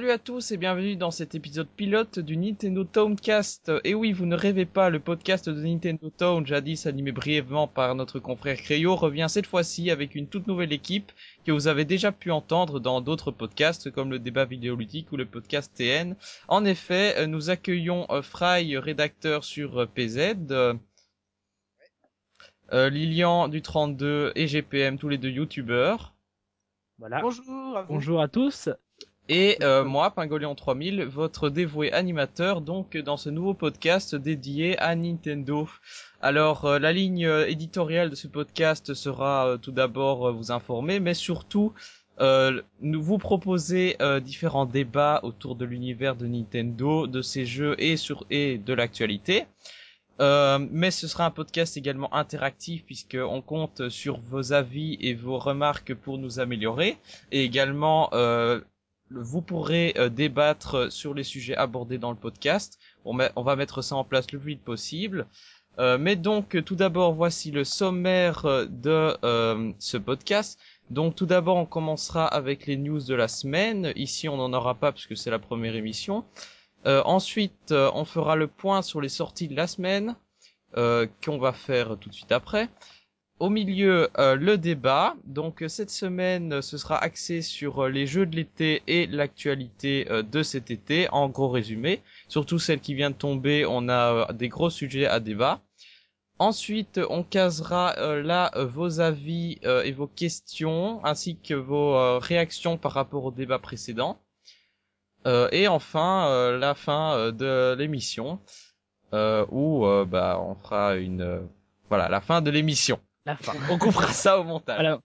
Salut à tous et bienvenue dans cet épisode pilote du Nintendo Towncast. Et oui, vous ne rêvez pas, le podcast de Nintendo Town, jadis animé brièvement par notre confrère Créo, revient cette fois-ci avec une toute nouvelle équipe que vous avez déjà pu entendre dans d'autres podcasts comme le débat vidéoludique ou le podcast TN. En effet, euh, nous accueillons euh, Fry, rédacteur sur euh, PZ, Lilian du 32 et GPM, tous les deux youtubeurs. Voilà. Bonjour à vous. Bonjour à tous. Et euh, moi, Pingolian 3000, votre dévoué animateur, donc dans ce nouveau podcast dédié à Nintendo. Alors, euh, la ligne euh, éditoriale de ce podcast sera tout d'abord vous informer, mais surtout nous vous proposer différents débats autour de l'univers de Nintendo, de ses jeux et sur et de l'actualité. mais ce sera un podcast également interactif puisqu'on compte sur vos avis et vos remarques pour nous améliorer et également vous pourrez euh, débattre sur les sujets abordés dans le podcast. On, va mettre ça en place le plus vite possible. Euh, mais donc, tout d'abord, voici le sommaire de euh, ce podcast. Donc, tout d'abord, on commencera avec les news de la semaine. Ici, on n'en aura pas puisque c'est la première émission. Euh, ensuite, on fera le point sur les sorties de la semaine qu'on va faire tout de suite après. Au milieu, euh, le débat. Donc cette semaine, ce sera axé sur euh, les jeux de l'été et l'actualité euh, de cet été, en gros résumé. Surtout celle qui vient de tomber, on a des gros sujets à débat. Ensuite, on casera là vos avis et vos questions, ainsi que vos réactions par rapport au débat précédent. et enfin, la fin de l'émission, où bah, on fera une... voilà, la fin de l'émission. La fin. On coupera ça au montage. Alors,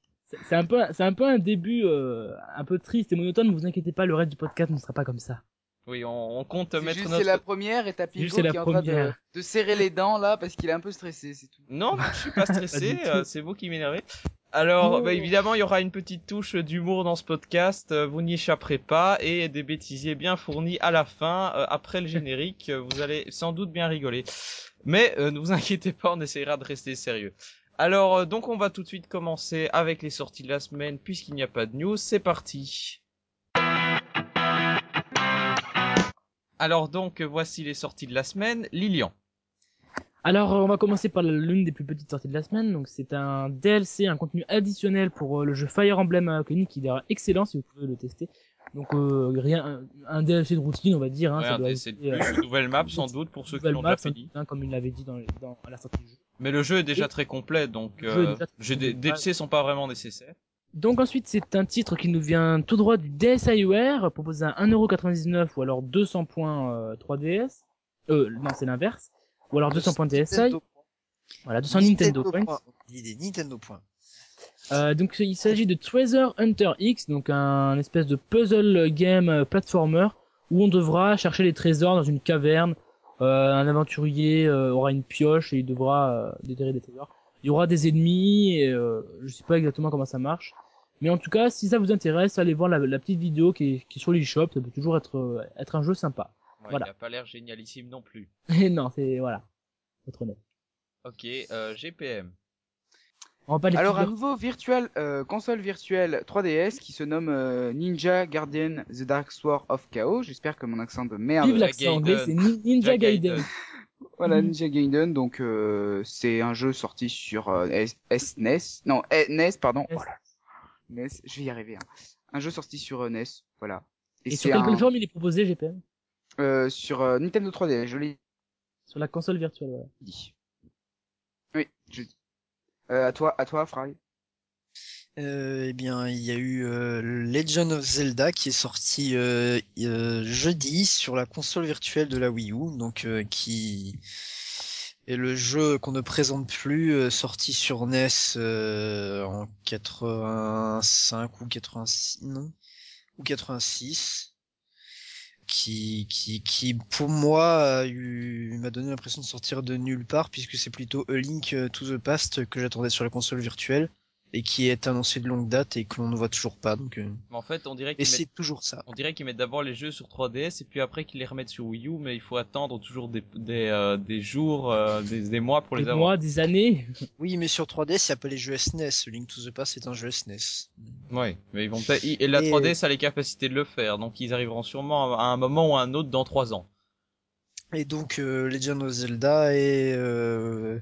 c'est un peu, c'est un peu un début euh, un peu triste et monotone. Ne vous inquiétez pas, le reste du podcast ne sera pas comme ça. Oui, on, on compte mettre juste notre. C'est la première et t'as Pico qui est en train de, de, serrer les dents là parce qu'il est un peu stressé, c'est tout. Non, je suis pas stressé. euh, c'est vous qui m'énervez. Alors, bah, évidemment, il y aura une petite touche d'humour dans ce podcast. Euh, vous n'y échapperez pas et des bêtisiers bien fournis à la fin, euh, après le générique. Vous allez sans doute bien rigoler. Mais euh, ne vous inquiétez pas, on essaiera de rester sérieux. Alors, euh, donc on va tout de suite commencer avec les sorties de la semaine, puisqu'il n'y a pas de news. C'est parti Alors donc, voici les sorties de la semaine. Lilian. Alors, on va commencer par l'une des plus petites sorties de la semaine. Donc, c'est un DLC, un contenu additionnel pour euh, le jeu Fire Emblem Awakening qui est excellent si vous pouvez le tester. Donc, euh, rien, un, DLC de routine, on va dire. Hein, ouais, ça un DLC de plus, une nouvelle map sans doute pour ceux qui l'ont déjà fini. Hein, comme il l'avait dit dans, dans, à la sortie du jeu. Mais le jeu est déjà très complet, donc euh, jeux des DLC sont pas vraiment nécessaires. Donc ensuite, c'est un titre qui nous vient tout droit du DSiWare, proposé à 1,99€ ou alors 200 points euh, 3DS. Euh, non, c'est l'inverse. Ou alors 200 points DSi. Voilà, 200 Nintendo, Nintendo points. Des Nintendo points. Euh, donc il s'agit de Treasure Hunter X, donc un espèce de puzzle game euh, platformer où on devra chercher les trésors dans une caverne euh, un aventurier euh, aura une pioche et il devra euh, déterrer des trésors. Il y aura des ennemis, et, je sais pas exactement comment ça marche. Mais en tout cas, si ça vous intéresse, allez voir la, la petite vidéo qui est, qui est sur l'eShop, ça peut toujours être, être un jeu sympa. Ouais, voilà. Il a pas l'air génialissime non plus. Et non, c'est voilà, être honnête. Ok, euh. Alors un nouveau virtual, euh, console virtuelle 3DS qui se nomme euh, Ninja Guardian The Dark Sword of Chaos. J'espère que mon accent de merde. Vive l'accent anglais, c'est Ninja Gaiden. voilà Ninja Gaiden. Donc euh, c'est un jeu sorti sur euh, SNES, non NES pardon. Voilà. NES, je vais y arriver. Hein. Un jeu sorti sur NES, voilà. Et, Et sur quelle un... plateforme il est proposé GPM euh, Sur euh, Nintendo 3DS, je l'ai. Sur la console virtuelle, voilà. Oui, je dis. Euh, à toi, à toi, Fry. Euh, eh bien, il y a eu euh, Legend of Zelda qui est sorti euh, jeudi sur la console virtuelle de la Wii U, donc qui est le jeu qu'on ne présente plus, sorti sur NES en 85 ou 86, non, ou 86 qui, qui, qui pour moi m'a donné l'impression de sortir de nulle part puisque c'est plutôt A Link to the Past que j'attendais sur la console virtuelle et qui est annoncé de longue date et que l'on ne voit toujours pas. Donc, euh, Mais en fait, on dirait qu'ils c'est mettent, toujours ça. on dirait qu'ils mettent d'abord les jeux sur 3DS et puis après qu'ils les remettent sur Wii U, mais il faut attendre toujours des, des, euh, des jours, euh, des, des mois pour les Des avoir. mois, des années. Oui, mais sur 3DS, il n'y a pas les jeux SNES. Link to the Past est un jeu SNES. Ouais, mais ils vont peut-être, et la Et- 3DS a les capacités de le faire, donc ils arriveront sûrement à un moment ou à un autre dans 3 ans. Et donc, euh, Legend of Zelda est euh,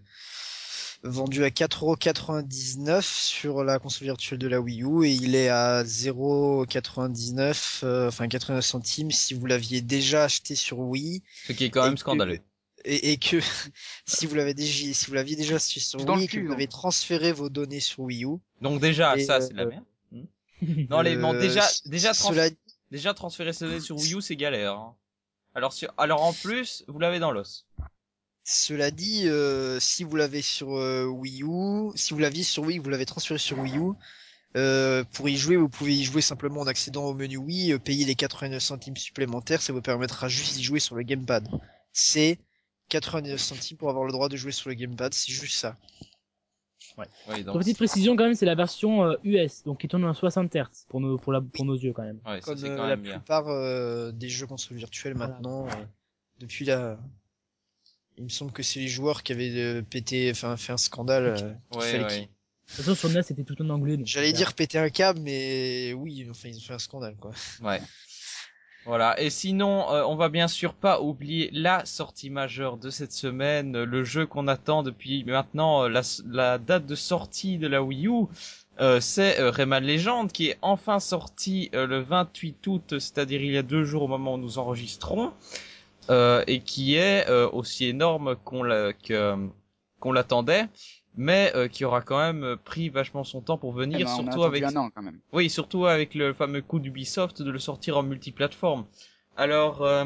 vendu à 4,99€ sur la console virtuelle de la Wii U et il est à 0,99, euh, enfin 89 centimes si vous l'aviez déjà acheté sur Wii Ce qui est quand même que- scandaleux. et, et que si vous l'avez déjà, si vous l'aviez déjà acheté sur Wii et que cul, vous donc. avez transféré vos données sur Wii U, Donc déjà, ça, euh, c'est de la merde. Non, les, bon, euh, déjà, déjà, trans- cela déjà transférer ces données sur Wii U, c'est galère. hein. Alors, sur, alors en plus, vous l'avez dans l'os. Cela dit, euh, si vous l'avez sur euh, Wii U, si vous l'aviez sur Wii, vous l'avez transféré sur Wii U, euh, pour y jouer, vous pouvez y jouer simplement en accédant au menu Wii, euh, payer les 89 centimes supplémentaires, ça vous permettra juste d'y jouer sur le gamepad. C'est 89 centimes pour avoir le droit de jouer sur le gamepad, c'est juste ça. Ouais. Donc, petite précision, quand même, c'est la version euh, US, donc qui tourne en 60 Hz pour nos, pour la, pour nos yeux, quand même. ouais, Comme euh, quand la bien. plupart euh, des jeux console virtuelles Voilà. maintenant, euh, depuis la... Il me semble que c'est les joueurs qui avaient euh, pété, enfin fait un scandale. euh, Ouais, De toute façon, sur NES, c'était tout en anglais. J'allais dire péter un câble, mais oui, enfin ils ont fait un scandale quoi. Ouais. Voilà. Et sinon, euh, on va bien sûr pas oublier la sortie majeure de cette semaine, le jeu qu'on attend depuis maintenant euh, la, la date de sortie de la Wii U. Euh, c'est euh, Rayman Legend qui est enfin sorti euh, le 28 août, c'est-à-dire il y a deux jours au moment où nous enregistrons, et qui est aussi énorme qu'on l'attendait, mais euh, qui aura quand même pris vachement son temps pour Eh venir, ben, on a surtout avec un an quand même. oui, surtout avec le fameux coup d'Ubisoft de le sortir en multiplateforme. Alors, euh,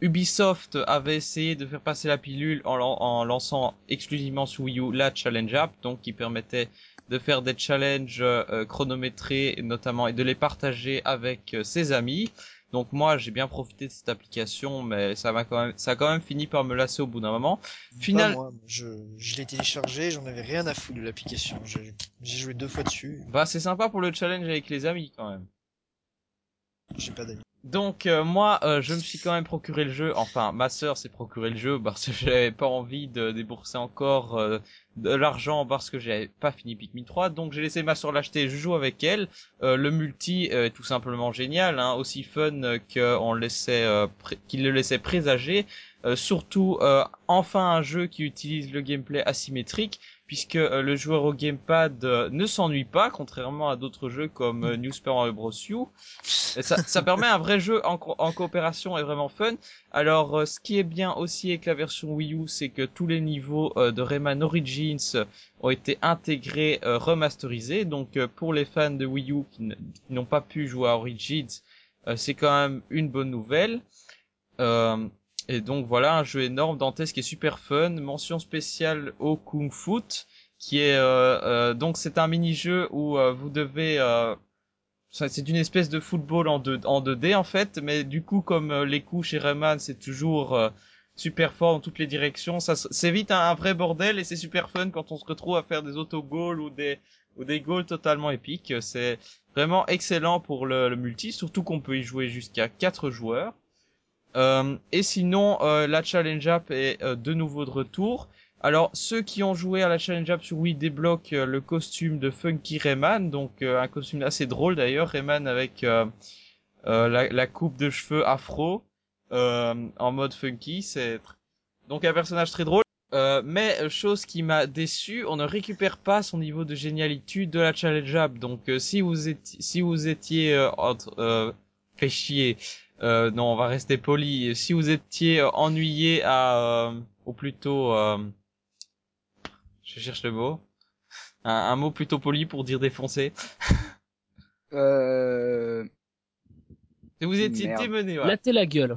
Ubisoft avait essayé de faire passer la pilule en, lan- en lançant exclusivement sur Wii U la Challenge App, donc qui permettait de faire des challenges euh, chronométrés notamment et de les partager avec euh, ses amis. Donc moi j'ai bien profité de cette application, mais ça m'a quand même, ça a quand même fini par me lasser au bout d'un moment. Final- moi, je, je l'ai téléchargé, j'en avais rien à foutre de l'application. J'ai j'ai joué deux fois dessus, Bah c'est sympa pour le challenge avec les amis quand même. j'ai pas d'amis. Donc euh, moi, euh, je me suis quand même procuré le jeu. Enfin, ma sœur s'est procuré le jeu parce que j'avais pas envie de débourser encore euh, de l'argent parce que j'avais pas fini Pikmin 3. Donc j'ai laissé ma sœur l'acheter. Je joue avec elle. Le multi est tout simplement génial, hein, aussi fun qu'on laissait, qu'il le laissait présager. Surtout, enfin un jeu qui utilise le gameplay asymétrique, puisque euh, le joueur au gamepad euh, ne s'ennuie pas, contrairement à d'autres jeux comme euh, New Super Bros. U. Ça, ça permet un vrai jeu en, co- en coopération et vraiment fun. Alors, ce qui est bien aussi avec la version Wii U, c'est que tous les niveaux de Rayman Origins ont été intégrés, remasterisés. Donc, pour les fans de Wii U qui n'ont pas pu jouer à Origins, c'est quand même une bonne nouvelle. Et donc voilà, un jeu énorme, dantesque qui est super fun. Mention spéciale au Kung Fu, qui est euh, euh, donc c'est un mini-jeu où euh, vous devez euh, c'est une espèce de football en 2 en 2D en fait, mais du coup comme les coups chez Rayman c'est toujours super fort dans toutes les directions, ça c'est vite un, vrai bordel et c'est super fun quand on se retrouve à faire des autogoals ou des ou des goals totalement épiques. C'est vraiment excellent pour le, le multi, surtout qu'on peut y jouer jusqu'à 4 joueurs. Euh, et sinon, euh, la Challenge App est euh, de nouveau de retour. Alors, ceux qui ont joué à la Challenge App sur Wii débloquent le costume de Funky Rayman, donc euh, un costume assez drôle d'ailleurs, Rayman avec euh, la, la coupe de cheveux afro en mode funky, c'est donc un personnage très drôle. Mais chose qui m'a déçu, on ne récupère pas son niveau de génialitude de la Challenge App. Donc si vous étiez, si vous étiez fait chier, euh, non, on va rester poli. Si vous étiez euh, ennuyé à, euh, ou plutôt, euh, je cherche le mot, un, mot plutôt poli pour dire défoncé. Euh... Si vous étiez Merde. démené. Là, t'es la gueule.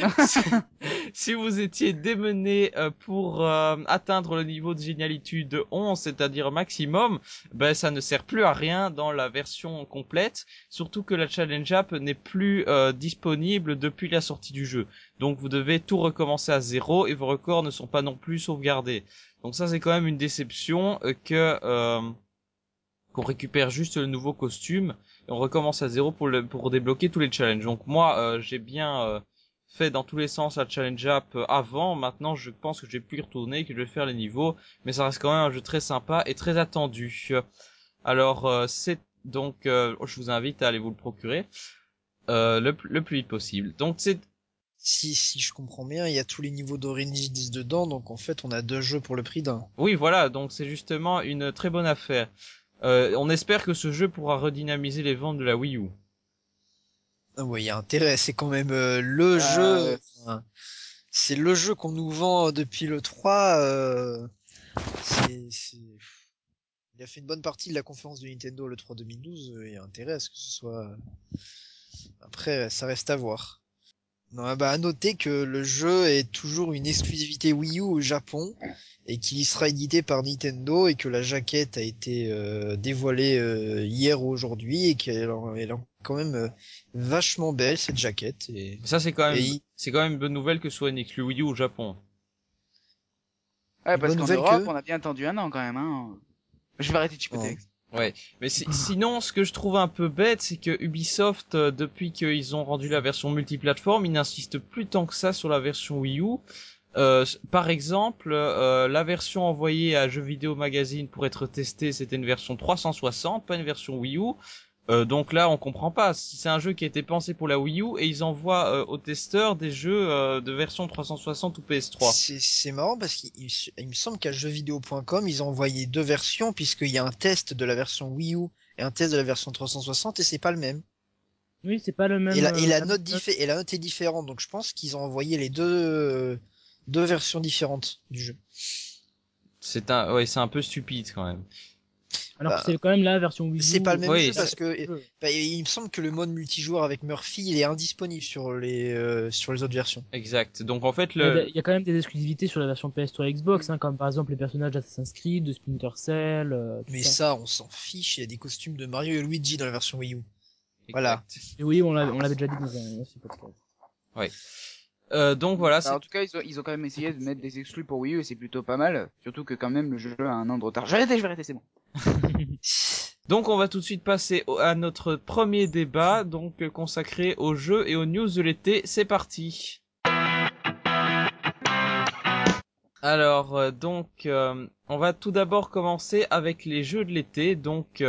si vous étiez démené euh, pour euh, atteindre le niveau de génialitude 11, c'est-à-dire maximum, ben ça ne sert plus à rien dans la version complète, surtout que la challenge app n'est plus euh, disponible depuis la sortie du jeu. Donc vous devez tout recommencer à zéro et vos records ne sont pas non plus sauvegardés. Donc ça c'est quand même une déception euh, que euh, qu'on récupère juste le nouveau costume et on recommence à zéro pour le, pour débloquer tous les challenges. Donc moi euh, j'ai bien euh, fait dans tous les sens la challenge app euh, avant. Maintenant, je pense que je vais plus y retourner, que je vais faire les niveaux, mais ça reste quand même un jeu très sympa et très attendu. Alors, euh, c'est donc, euh, je vous invite à aller vous le procurer euh, le, le plus vite possible. Donc, c'est Si, si je comprends bien, il y a tous les niveaux d'Origins dedans, donc en fait on a deux jeux pour le prix d'un. oui, voilà. Donc, c'est justement une très bonne affaire. Euh, on espère que ce jeu pourra redynamiser les ventes de la Wii U. Ah ouais, il y a intérêt, c'est quand même euh, le Ah, jeu, enfin, c'est le jeu qu'on nous vend depuis le 3, euh, c'est, c'est, il a fait une bonne partie de la conférence de Nintendo le 3 2012, euh, il y a intérêt à ce que ce soit, après, ça reste à voir. Non, bah, à noter que le jeu est toujours une exclusivité Wii U au Japon, et qu'il sera édité par Nintendo, et que la jaquette a été euh, dévoilée euh, hier ou aujourd'hui, et qu'elle en- elle est quand même euh, vachement belle cette jaquette. Et... Ça, c'est quand même, il- c'est quand même une bonne nouvelle que ce soit une exclu Wii U au Japon. Ouais, parce qu'en Europe, que- on a bien attendu un an quand même. Hein. Je vais arrêter de chipoter. Ça. Mais si- sinon, ce que je trouve un peu bête, c'est que Ubisoft, euh, depuis qu'ils ont rendu la version multiplateforme, ils n'insistent plus tant que ça sur la version Wii U. Euh, par exemple, euh, la version envoyée à Jeux Vidéo Magazine pour être testée, c'était une version 360, pas une version Wii U. Euh, donc là, on comprend pas. C'est un jeu qui a été pensé pour la Wii U et ils envoient euh, aux testeurs des jeux euh, de version 360 ou PS3. C'est, c'est marrant parce qu'il il, me semble qu'à jeuxvideo.com, ils ont envoyé deux versions puisqu'il y a un test de la version Wii U et un test de la version 360 et c'est pas le même. Oui, c'est pas le même. Et la, et la euh, note diffé- et la note est différente, donc je pense qu'ils ont envoyé les deux, euh, deux versions différentes du jeu. C'est un, ouais, c'est un peu stupide quand même. Alors bah, que c'est quand même la version Wii U. C'est pas le même Oui, jeu parce que bah, il me semble que le mode multijoueur avec Murphy il est indisponible sur les euh, sur les autres versions. Exact. Donc en fait, Il y a- le, il y a quand même des exclusivités sur la version PS3 Xbox, hein, comme par exemple les personnages d'Assassin's Creed, de Splinter Cell. euh, tout Mais ça. ça, on s'en fiche. Il y a des costumes de Mario et Luigi dans la version Wii U. Voilà. Et oui, on l'avait on l'avait déjà dit dans un aussi podcast. Euh, donc voilà, Alors, en tout cas, ils ont, ils ont quand même essayé de mettre des exclus pour Wii U et c'est plutôt pas mal. Surtout que quand même le jeu a un an de retard. Je vais arrêter, je vais arrêter, c'est bon. Donc on va tout de suite passer à notre premier débat, donc euh, consacré aux jeux et aux news de l'été. C'est parti. Alors euh, donc euh, on va tout d'abord commencer avec les jeux de l'été. Donc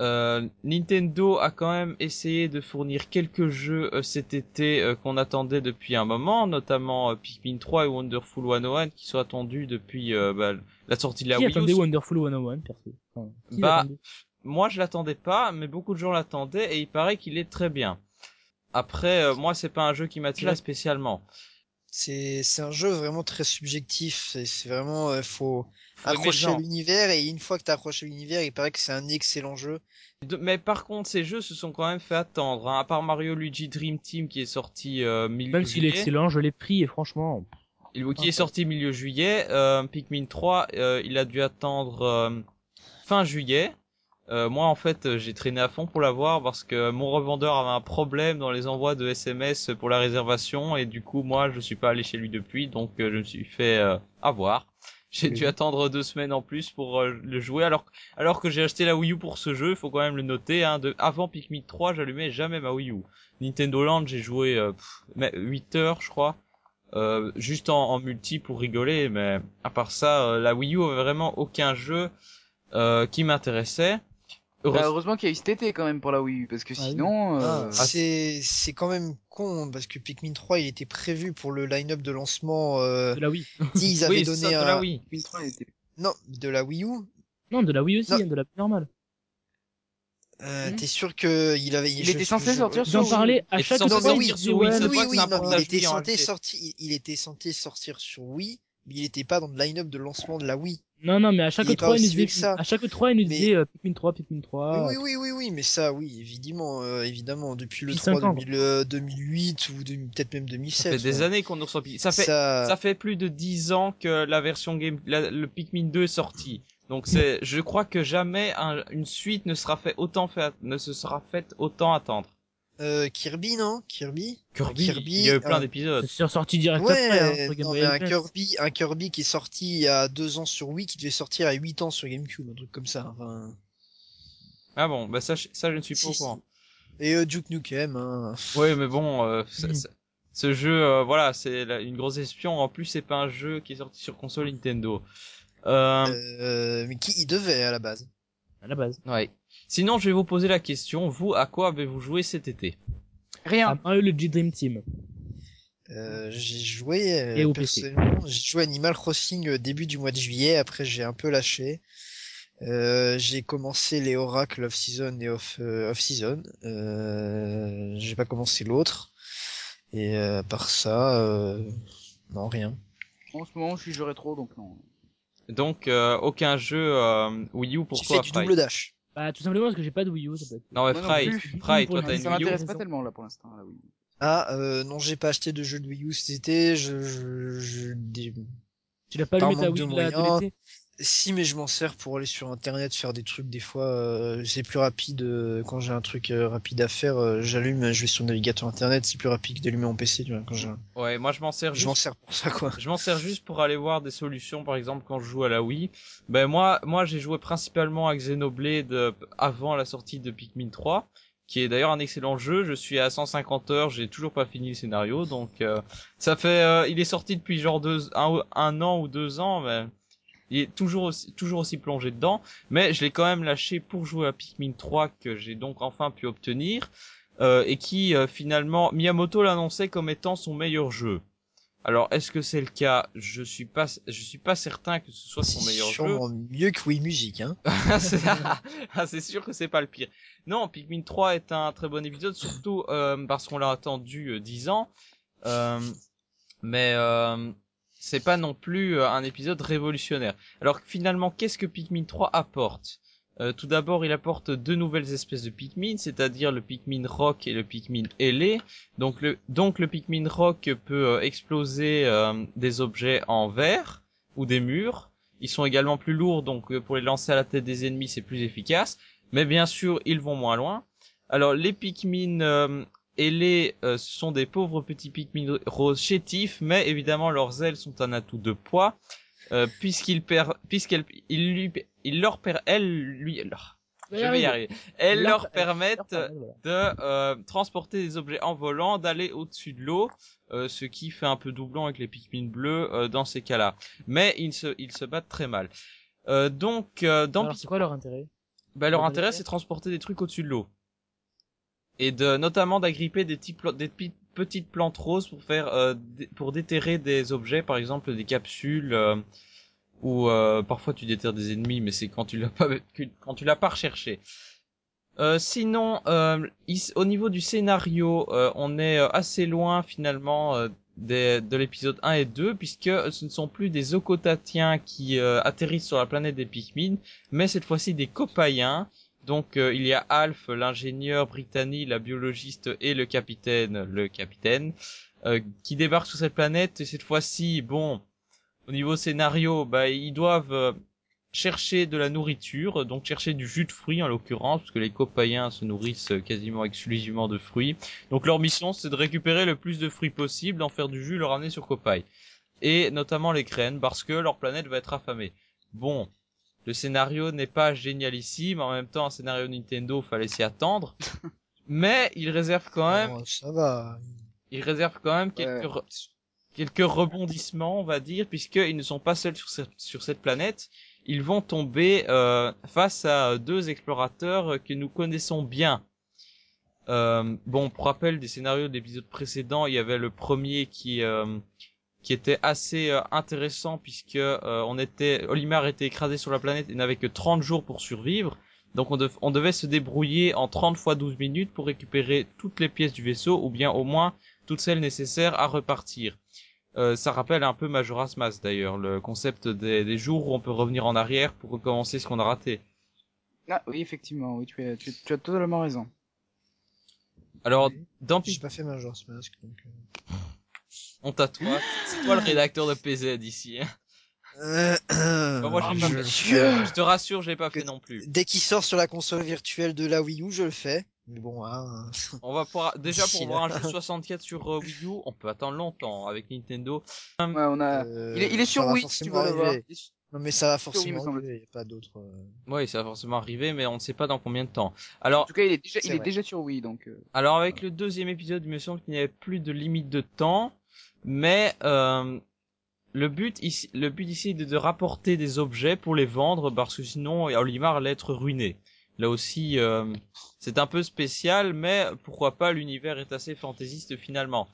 euh, Nintendo a quand même essayé de fournir quelques jeux euh, cet été euh, qu'on attendait depuis un moment, notamment Pikmin 3 et Wonderful 101 qui sont attendus depuis bah, la sortie de la Qui Wii U. attendait Wonderful 101, perso? Enfin, Bah, Moi, je l'attendais pas, mais beaucoup de gens l'attendaient et il paraît qu'il est très bien. Après, moi, c'est pas un jeu qui m'attirait Je- spécialement. C'est c'est un jeu vraiment très subjectif. C'est c'est vraiment euh, faut accrocher l'univers et une fois que t'as accroché à l'univers, il paraît que c'est un excellent jeu. De- mais par contre, ces jeux se sont quand même fait attendre. Hein. À part Mario Luigi Dream Team qui est sorti euh, milieu Même s'il est juillet, excellent, je l'ai pris et franchement. il- qui est sorti milieu juillet, euh, Pikmin 3, euh, il a dû attendre euh, fin juillet. Euh, moi, en fait, euh, j'ai traîné à fond pour l'avoir parce que mon revendeur avait un problème dans les envois de SMS pour la réservation et du coup, moi, je suis pas allé chez lui depuis, donc euh, je me suis fait euh, avoir. J'ai Oui. dû attendre deux semaines en plus pour euh, le jouer, alors alors que j'ai acheté la Wii U pour ce jeu, il faut quand même le noter. Hein, de avant Pikmin 3, j'allumais jamais ma Wii U. Nintendo Land, j'ai joué euh, pff, mais 8 heures, je crois. Euh, juste en, en multi pour rigoler, mais à part ça, la Wii U avait vraiment aucun jeu euh, qui m'intéressait. Bah, Heureusement- qu'il y a eu cet été quand même pour la Wii U parce que Ah oui. sinon. euh, Ah, c'est c'est quand même con parce que Pikmin 3 il était prévu pour le line-up de lancement. Euh, De la Wii. si ils avaient oui, donné ça, de un la Wii. Pikmin 3 était- non de la Wii U? Non, de la Wii aussi, hein, de la normale. Euh, Mhm. T'es sûr que il avait Il je- était censé je- sortir sur Wii. à chaque Non, oui, sur Wii, oui, oui, non, il était Wii en censé réalité. sortir, il, il était censé sortir sur Wii, mais il était pas dans le line-up de lancement de la Wii. Non, non, mais à chaque Il est pas 3 il nous disait, ça. à chaque 3 il nous Mais- disait euh, Pikmin 3, Pikmin 3. Oui, oui, oui, oui, oui, mais ça, oui, évidemment, euh, évidemment, depuis le Depuis 3 cinq ans, 2000, euh, 2008 ou de- peut-être même Ça 2007. fait des ouais. années qu'on nous reçoit Pikmin. Ça fait, Ça- ça fait plus de 10 ans que la version game, la- le Pikmin 2 est sorti. Donc c'est, je crois que jamais un- une suite ne sera fait autant fait, ne se sera faite autant attendre. Euh, Kirby, non? Kirby? Kirby, Kirby, il y a eu plein euh, d'épisodes. C'est ressorti direct après, hein, sur non, mais un. Kirby, un Kirby qui est sorti il y a deux ans sur Wii, qui devait sortir à 8 ans sur GameCube, un truc comme ça. Enfin... Ah bon, bah ça, je- ça je ne suis pas Si, au courant. Et euh, Duke Nukem, hein. Ouais, mais bon, euh, ça- Mm. ça- ce jeu, euh, voilà, c'est une grosse espion. En plus, c'est pas un jeu qui est sorti sur console Nintendo. Euh, Euh, mais qui y devait à la base. À la base. ouais. Sinon, je vais vous poser la question. Vous, à quoi avez-vous joué cet été? Rien. À Mario Luigi Dream Team. Euh, j'ai joué euh, Et au personnellement, j'ai joué Animal Crossing euh, début du mois de juillet, après j'ai un peu lâché. Euh, j'ai commencé les Oracles of Season et Off, euh, off Season. Euh, j'ai pas commencé l'autre. Et euh, à part ça, euh, non rien. En ce moment, je suis jeu rétro, donc non. Donc, euh, aucun jeu euh, Wii U pour J'ai toi, fait du double dash. Bah, tout simplement parce que j'ai pas de Wii U, ça peut être. Non, mais Moi non Fry. Fry, toi, t'as une Ça Wii U m'intéresse raison. pas tellement là pour l'instant. Là, oui. Ah, euh, non, j'ai pas acheté de jeu de Wii U cet été. Je, je, je, Tu l'as pas allumé ta Wii de la- de l'été? Si, mais je m'en sers pour aller sur internet faire des trucs. Des fois, euh, c'est plus rapide euh, quand j'ai un truc euh, rapide à faire. euh, J'allume, je vais sur le navigateur internet. C'est plus rapide que d'allumer mon PC. Tu vois, quand j'ai- Ouais, moi je m'en sers je m'en juste. sers pour ça, quoi. Je m'en sers juste pour aller voir des solutions, par exemple quand je joue à la Wii. Ben moi, moi j'ai joué principalement à Xenoblade euh, avant la sortie de Pikmin 3, qui est d'ailleurs un excellent jeu. Je suis à 150 heures, j'ai toujours pas fini le scénario, donc euh, ça fait. euh, il est sorti depuis genre deux, un, un an ou deux ans, mais il est toujours aussi, toujours aussi plongé dedans. Mais je l'ai quand même lâché pour jouer à Pikmin 3 que j'ai donc enfin pu obtenir. euh, et qui euh, finalement Miyamoto l'annonçait comme étant son meilleur jeu. Alors est-ce que c'est le cas? Je suis pas, je suis pas certain que ce soit son C'est meilleur jeu. sûrement mieux que Wii Music, hein. c'est ah, c'est sûr que c'est pas le pire. Non, Pikmin 3 est un très bon épisode, surtout euh, parce qu'on l'a attendu euh, 10 ans. Euh, mais euh, c'est pas non plus euh, un épisode révolutionnaire. Alors finalement, qu'est-ce que Pikmin 3 apporte? Euh, Tout d'abord, il apporte deux nouvelles espèces de Pikmin, c'est-à-dire le Pikmin Rock et le Pikmin ailé. Donc le, donc le Pikmin Rock peut euh, exploser des objets en verre ou des murs. Ils sont également plus lourds, donc pour les lancer à la tête des ennemis, c'est plus efficace. Mais bien sûr, ils vont moins loin. Alors les Pikmin ailés, euh, ce sont des pauvres petits Pikmin roses chétifs, mais évidemment leurs ailes sont un atout de poids, euh, puisqu'ils per... puisqu'elles ils lui ils leur per... elles lui leur... je vais y arriver. Elles Leur- leur permettent Leur- de euh, transporter des objets en volant, d'aller au-dessus de l'eau, euh, ce qui fait un peu doublon avec les Pikmin bleus euh, dans ces cas-là. Mais ils se, ils se battent très mal. Euh, donc, euh, dans c'est quoi leur intérêt? Bah, leur les intérêt, c'est de transporter des trucs au-dessus de l'eau. Et de, notamment d'agripper des, des petites plantes roses pour faire, euh, pour déterrer des objets, par exemple des capsules, euh, ou euh, parfois tu déterres des ennemis, mais c'est quand tu l'as pas, quand tu l'as pas recherché. Euh, sinon, euh, au niveau du scénario, on est assez loin finalement des- de l'épisode 1 et 2, puisque ce ne sont plus des Okotatiens qui atterrissent sur la planète des Pikmin, mais cette fois-ci des Copaïens. Donc euh, il y a Alf, l'ingénieur, Brittany, la biologiste et le capitaine, le capitaine, euh, qui débarquent sur cette planète. Et cette fois-ci, bon, au niveau scénario, bah ils doivent euh, chercher de la nourriture, donc chercher du jus de fruits en l'occurrence, parce que les copaïens se nourrissent quasiment exclusivement de fruits. Donc leur mission c'est de récupérer le plus de fruits possible, d'en faire du jus, le ramener sur Copaï. Et notamment les graines, parce que leur planète va être affamée. Bon, le scénario n'est pas génialissime, en même temps un scénario Nintendo, fallait s'y attendre. Mais il réserve quand même, Oh, ça va. il réserve quand même quelques, Ouais. re- quelques rebondissements, on va dire, puisqu'ils ne sont pas seuls sur cette, sur cette planète. Ils vont tomber euh, face à deux explorateurs que nous connaissons bien. Euh, bon, pour rappel des scénarios de l'épisode précédent, il y avait le premier qui euh, qui était assez euh, intéressant puisque euh, on était Olimar était écrasé sur la planète et n'avait que 30 jours pour survivre. Donc on, dev- on devait se débrouiller en 30 fois 12 minutes pour récupérer toutes les pièces du vaisseau ou bien au moins toutes celles nécessaires à repartir. Euh, ça rappelle un peu Majora's Mask d'ailleurs, le concept des, des jours où on peut revenir en arrière pour recommencer ce qu'on a raté. Ah oui, effectivement, oui, tu, as, tu, tu as totalement raison. Alors, Oui. dans J'ai pas fait Majora's Mask, donc... euh. on à toi. C'est toi le rédacteur de PZ ici. hein. Euh, Bah, moi, j'ai je pas le fait. fais. Je te rassure, je l'ai pas fait non plus. Dès qu'il sort sur la console virtuelle de la Wii U, je le fais. Mais bon, hein, On va pouvoir, déjà pour voir un jeu 64 sur euh, Wii U, on peut attendre longtemps avec Nintendo. Ouais, on a. euh, il, est, il est sur Wii, si tu veux le voir. arriver. Non mais ça va forcément arriver, y a pas d'autre. euh, Oui, ça va forcément arriver, mais on ne sait pas dans combien de temps. Alors, En tout cas, il est déjà, il est déjà sur Wii, donc. euh, Alors avec le deuxième épisode, il me semble qu'il n'y avait plus de limite de temps, mais euh, le but ici, le but ici est de, rapporter des objets pour les vendre parce que sinon Olimar allait être ruiné. Là aussi, euh, c'est un peu spécial, mais pourquoi pas l'univers est assez fantaisiste finalement.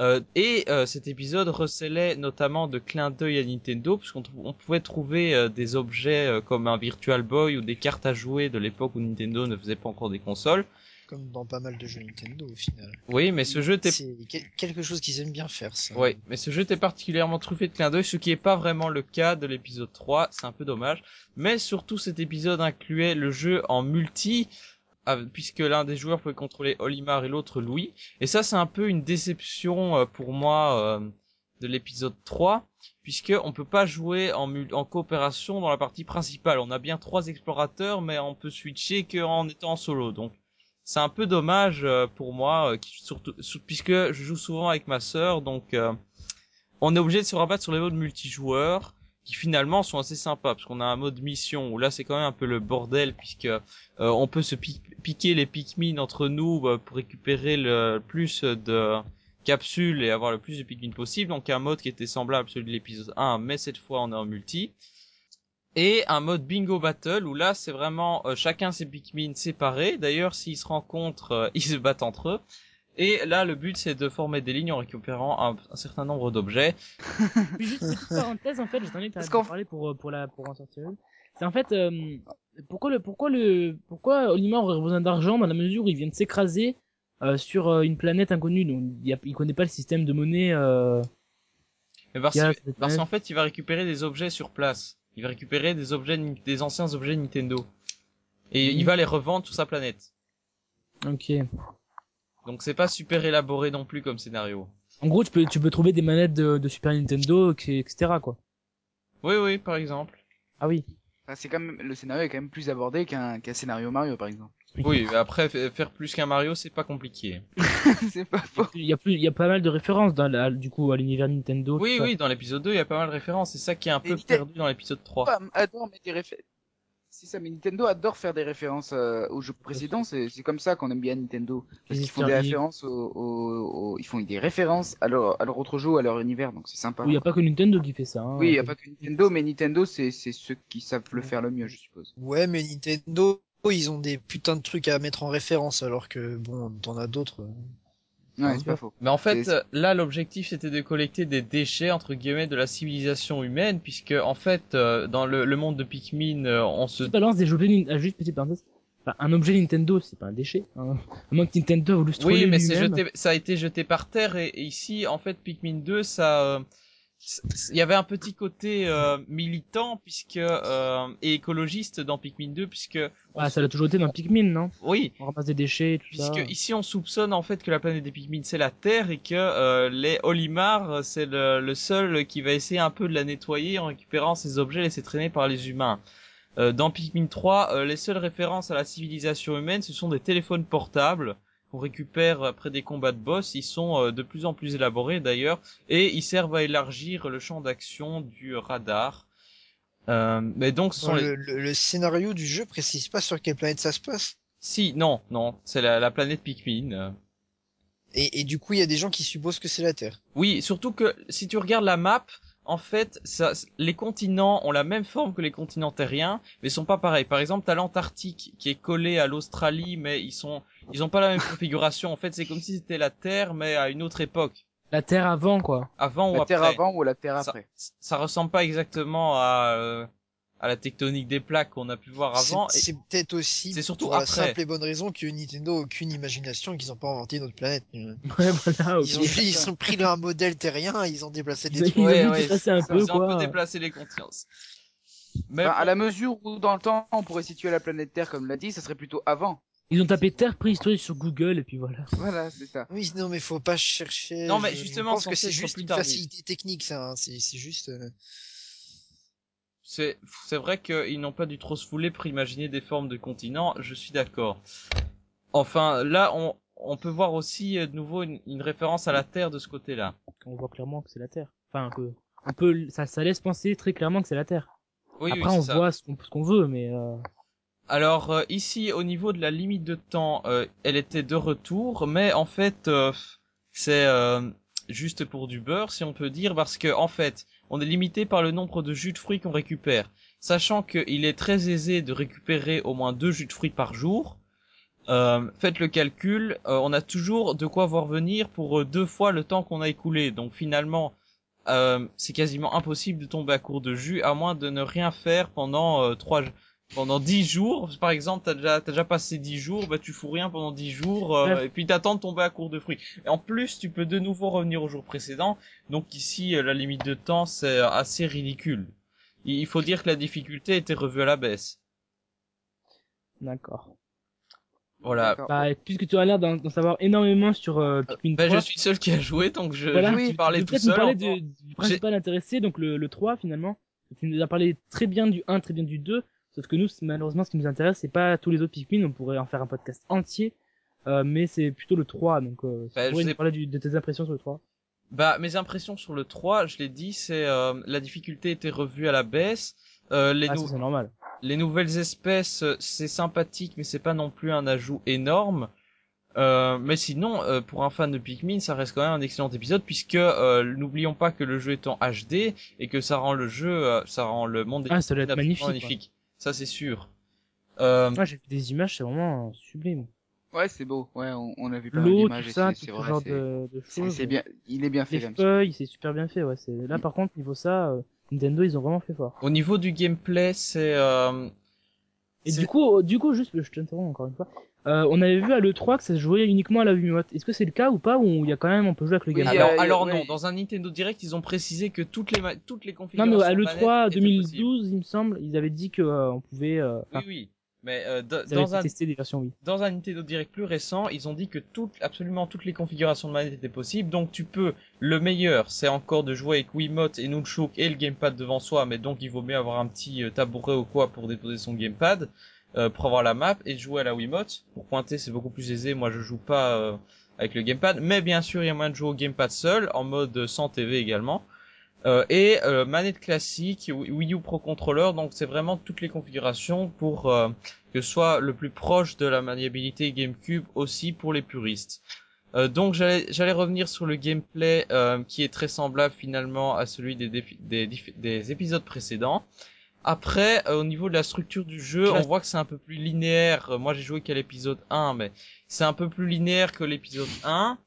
Euh, et euh, cet épisode recelait notamment de clins d'œil à Nintendo, puisqu'on on pouvait trouver euh, des objets euh, comme un Virtual Boy ou des cartes à jouer de l'époque où Nintendo ne faisait pas encore des consoles. Comme dans pas mal de jeux Nintendo au final. Oui, mais ce jeu était C'est quel- quelque chose qu'ils aiment bien faire ça. Ouais, mais ce jeu était particulièrement truffé de clins d'œil, ce qui est pas vraiment le cas de l'épisode 3, c'est un peu dommage. Mais surtout cet épisode incluait le jeu en multi, euh, puisque l'un des joueurs pouvait contrôler Olimar et l'autre Louis. Et ça c'est un peu une déception euh, pour moi euh, de l'épisode 3, puisque on peut pas jouer en coopération dans la partie principale. On a bien trois explorateurs, mais on peut switcher qu'en étant en solo, donc c'est un peu dommage euh, pour moi, euh, surtout, sur- puisque je joue souvent avec ma sœur, donc euh, on est obligé de se rabattre sur les modes multijoueurs qui finalement sont assez sympas parce qu'on a un mode mission où là c'est quand même un peu le bordel puisque on peut se pi- piquer les Pikmin entre nous pour récupérer le plus de capsules et avoir le plus de Pikmin possible donc un mode qui était semblable à celui de l'épisode 1 mais cette fois on est en multi et un mode bingo battle où là c'est vraiment euh, chacun ses Pikmin séparés d'ailleurs s'ils se rencontrent euh, ils se battent entre eux et là, le but, c'est de former des lignes en récupérant un, un certain nombre d'objets. Puis juste une petite parenthèse en fait, Parce tu qu'en- parler pour euh, pour la pour en sortir une. C'est en fait euh, pourquoi le pourquoi le pourquoi Olimar aurait besoin d'argent dans la mesure où il vient de s'écraser euh, sur une planète inconnue? Donc il, a, il connaît pas le système de monnaie euh, parce, parce qu'en fait, il va récupérer des objets sur place. Il va récupérer des objets, des anciens objets Nintendo. Et il va les revendre sur sa planète. Ok. Donc c'est pas super élaboré non plus comme scénario. En gros, tu peux tu peux trouver des manettes de, de Super Nintendo, etc. quoi. Oui, oui, par exemple. Ah oui. Enfin, c'est quand même, le scénario est quand même plus abordé qu'un qu'un scénario Mario, par exemple. Oui, mais après, fa- faire plus qu'un Mario, c'est pas compliqué. c'est pas faux. Il y a plus il y a pas mal de références dans la, du coup à l'univers Nintendo. Oui, ça. oui, dans l'épisode 2, il y a pas mal de références. C'est ça qui est un Et peu perdu dans l'épisode 3. Nintendo adore mettre des références. C'est ça, mais Nintendo adore faire des références euh, aux jeux précédents. C'est comme ça qu'on aime bien Nintendo. Parce qu'ils font des références aux, aux- aux- ils font des références à leur, à leur autre jeu, à leur univers, donc c'est sympa. Oui, il y a pas que Nintendo qui fait ça. Hein. Oui, il y a pas que Nintendo, mais Nintendo, c'est c'est ceux qui savent le faire le mieux, je suppose. Ouais, mais Nintendo, ils ont des putains de trucs à mettre en référence, alors que bon, t'en as d'autres. Ouais, Ouais. c'est pas faux. Mais en fait, là, l'objectif c'était de collecter des déchets entre guillemets de la civilisation humaine, puisque en fait, euh, dans le, le monde de Pikmin, euh, on se Tu balances des objets Nin- ah, juste petite parenthèse. Enfin, un objet Nintendo, c'est pas un déchet. Hein. À moins que Nintendo a voulu se Oui, mais c'est jeté, ça a été jeté par terre et, et ici, en fait, Pikmin 2, ça, euh, il y avait un petit côté euh, militant puisque euh, et écologiste dans Pikmin 2 puisque Ah, ça l'a toujours été dans Pikmin, non? Oui, On ramasse des déchets, et tout ça. puisque ici on soupçonne en fait que la planète des Pikmin c'est la Terre et que euh, les Olimar c'est le, le seul qui va essayer un peu de la nettoyer en récupérant ces objets laissés traîner par les humains. Euh, dans Pikmin 3, euh, les seules références à la civilisation humaine, ce sont des téléphones portables qu'on récupère après des combats de boss. Ils sont euh, de plus en plus élaborés d'ailleurs, et ils servent à élargir le champ d'action du radar. Euh, mais donc, ce sont les... le, le- le scénario du jeu précise pas sur quelle planète ça se passe? Si, non, non, c'est la, la planète Pikmin. euh. Et, et du coup, il y a des gens qui supposent que c'est la Terre? Oui, surtout que si tu regardes la map, en fait, ça, les continents ont la même forme que les continents terriens, mais sont pas pareils. Par exemple, t'as l'Antarctique qui est collé à l'Australie, mais ils sont, ils ont pas la même configuration. En fait, c'est comme si c'était la Terre, mais à une autre époque, La Terre avant, quoi. avant ou La après. Terre avant ou la Terre ça, après. ça ressemble pas exactement à, euh, à la tectonique des plaques qu'on a pu voir avant. C'est et- peut-être aussi c'est surtout pour la après. simple et bonne raison que Nintendo a aucune imagination et qu'ils ont pas inventé notre planète. Ouais, voilà, ok. Ils ont, ils ont pris un modèle terrien, ils ont déplacé Ils des trucs. ils Ouais, ouais, déplacé un ça, peu, ils ont un quoi. peu déplacé les consciences. Mais Enfin, à la mesure où dans le temps on pourrait situer la planète Terre comme l'a dit, ça serait plutôt avant. Ils ont tapé Terre préhistorique sur Google et puis voilà. Voilà, c'est ça. Oui, non, mais faut pas chercher. Non, mais justement, je pense que c'est juste plus une facilité technique, ça. hein. C'est c'est juste. euh, c'est vrai qu'ils n'ont pas dû trop se fouler pour imaginer des formes de continents, je suis d'accord. Enfin, là, on, on peut voir aussi euh, de nouveau une, une référence à la Terre de ce côté-là. On voit clairement que c'est la Terre. Enfin, que, on peut, ça, ça laisse penser très clairement que c'est la Terre. Oui, Après, oui, on ça. voit ce qu'on veut, mais euh, Alors euh, ici, au niveau de la limite de temps, euh, elle était de retour, mais en fait, c'est juste pour du beurre, si on peut dire, parce que en fait, on est limité par le nombre de jus de fruits qu'on récupère. Sachant qu'il est très aisé de récupérer au moins deux jus de fruits par jour, euh, faites le calcul, euh, on a toujours de quoi voir venir pour euh, deux fois le temps qu'on a écoulé. Donc finalement, euh, c'est quasiment impossible de tomber à court de jus, à moins de ne rien faire pendant euh, trois pendant 10 jours, par exemple, t'as déjà, t'as déjà passé 10 jours, bah tu fous rien pendant 10 jours, euh, et puis t'attends de tomber à court de fruits. Et en plus, tu peux de nouveau revenir au jour précédent, donc ici, euh, la limite de temps, c'est euh, assez ridicule. Il faut dire que la difficulté était revue à la baisse. d'accord. Voilà. Bah, puisque tu as l'air d'en d'en savoir énormément sur euh, Pikmin Bah, 3, je suis seul qui a joué, donc je, voilà, je parler peux tout seul. parler du, du principal intéressé, donc le, le 3 finalement. Tu nous as parlé très bien du 1, très bien du 2, sauf que nous, malheureusement, ce qui nous intéresse, c'est pas tous les autres Pikmin, on pourrait en faire un podcast entier, euh, mais c'est plutôt le 3, donc euh, Bah, je sais- parler du- de tes impressions sur le 3. Bah, mes impressions sur le 3, je l'ai dit, c'est euh, la difficulté était revue à la baisse. Euh, les, Ah, nou- c'est normal. les nouvelles espèces, euh, c'est sympathique, mais c'est pas non plus un ajout énorme. Euh, mais sinon, euh, pour un fan de Pikmin, ça reste quand même un excellent épisode puisque euh, n'oublions pas que le jeu est en HD et que ça rend le jeu, ça rend le monde des Ah, Pikmin magnifique, Ça c'est sûr. Euh, Moi, j'ai vu des images, c'est vraiment sublime. Ouais, c'est beau. Ouais, on, on a vu pas mal L'eau, d'images tout et ça, c'est tout c'est ce vrai. genre c'est- de, de choses. c'est bien, il est bien fait Les feuilles, c'est super bien fait, ouais. C'est... Là, par contre, niveau ça, euh, Nintendo, ils ont vraiment fait fort. au niveau du gameplay, c'est euh, Et C'est- du coup, du coup, juste, je t'interromps encore une fois. Euh, on avait vu à l'E3 que ça se jouait uniquement à la Wiimote. Est-ce que c'est le cas ou pas Ou il y a quand même, on peut jouer avec le Oui, Game il y alors, alors ouais. non, dans un Nintendo Direct, ils ont précisé que toutes les toutes les Non, configurations mais à de l'E3 manette étaient possibles. 2012, il me semble, ils avaient dit que euh, on pouvait. Euh, Oui, oui. Mais euh, ils dans un testé des versions Wii. dans un Nintendo Direct plus récent, ils ont dit que toutes, absolument toutes les configurations de manette étaient possibles. Donc tu peux, le meilleur, c'est encore de jouer avec Wiimote et Nunchuk et le gamepad devant soi, mais donc il vaut mieux avoir un petit euh, tabouret ou quoi pour déposer son gamepad, euh, pour avoir la map et jouer à la Wiimote. Pour pointer, c'est beaucoup plus aisé. Moi, je joue pas euh, avec le gamepad, mais bien sûr, il y a moyen de jouer au gamepad seul, en mode sans TV également. Euh, et euh, manette classique, Wii U Pro Controller, donc c'est vraiment toutes les configurations pour euh, que soit le plus proche de la maniabilité GameCube aussi pour les puristes. Euh, donc j'allais revenir sur le gameplay euh, qui est très semblable finalement à celui des épisodes précédents. Après, euh, au niveau de la structure du jeu, on voit que c'est un peu plus linéaire. Euh, Moi j'ai joué qu'à l'épisode 1, mais c'est un peu plus linéaire que l'épisode 1.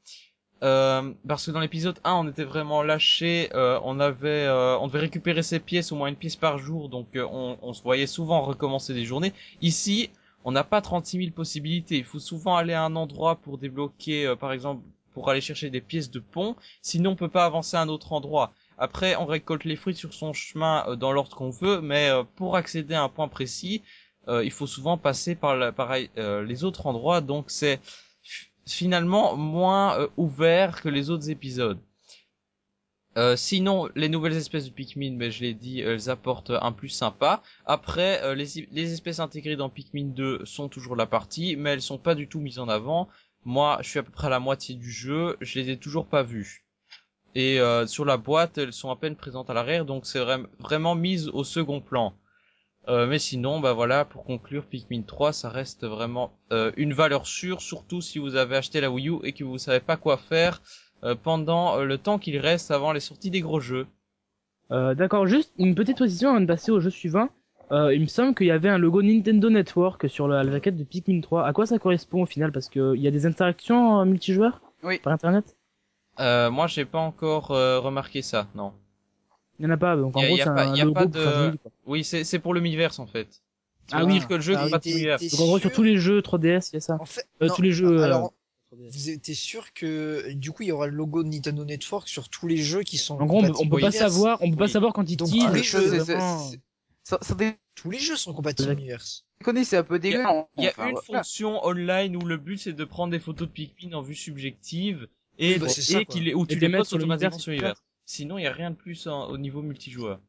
Euh, parce que dans l'épisode 1, on était vraiment lâché, euh, on avait, euh, on devait récupérer ses pièces, au moins une pièce par jour, donc on, on se voyait souvent recommencer des journées. Ici, on n'a pas 36 000 possibilités. Il faut souvent aller à un endroit pour débloquer, euh, par exemple, pour aller chercher des pièces de pont. Sinon, on peut pas avancer à un autre endroit. Après, on récolte les fruits sur son chemin euh, dans l'ordre qu'on veut, mais euh, pour accéder à un point précis, euh, il faut souvent passer par les autres endroits. Donc, c'est finalement moins ouvert que les autres épisodes. Sinon, les nouvelles espèces de Pikmin, mais je l'ai dit, elles apportent un plus sympa. Après, les, les espèces intégrées dans Pikmin 2 sont toujours la partie, mais elles sont pas du tout mises en avant. Moi, je suis à peu près à la moitié du jeu, je les ai toujours pas vues. Et euh, sur la boîte, elles sont à peine présentes à l'arrière, donc c'est vra- vraiment mise au second plan. Euh, mais sinon, bah voilà, pour conclure, Pikmin 3, ça reste vraiment euh, une valeur sûre, surtout si vous avez acheté la Wii U et que vous savez pas quoi faire euh, pendant euh, le temps qu'il reste avant les sorties des gros jeux. Euh, D'accord, juste une petite précision avant de passer au jeu suivant. Euh, il me semble qu'il y avait un logo Nintendo Network sur la, la jaquette de Pikmin 3. À quoi ça correspond au final? Parce que il y a des interactions euh, multijoueurs? Oui. par internet? Euh, moi, j'ai pas encore euh, remarqué ça, non. Il y en a pas, donc en Y a- gros c'est pas- un y a logo pas de-. Oui, c'est c'est pour le Miiverse en fait. Ah C'est oui. que le jeu Ah, pas de Miiverse. Donc en gros sur tous les jeux 3DS, il y a ça. En fait, Euh, non, tous les jeux, euh, Alors, 3DS. vous étiez sûr que du coup il y aura le logo de Nintendo Network sur tous les jeux qui sont En gros, on, peut- on compatibles peut pas savoir, on peut pas Oui. savoir quand ils Donc, tous les Ah, jeux, vraiment- Ça, Tous les jeux sont compatibles. Miiverse. déconne, c'est un peu Il y dégueu. a, il y a Enfin, une voilà. fonction online où le but c'est de prendre des photos de Pikmin en vue subjective et, bah, c'est ça, et où Et tu de les postes sur le automatiquement Miiverse, sur Miiverse. Sinon, il y a rien de plus en- au niveau multijoueur.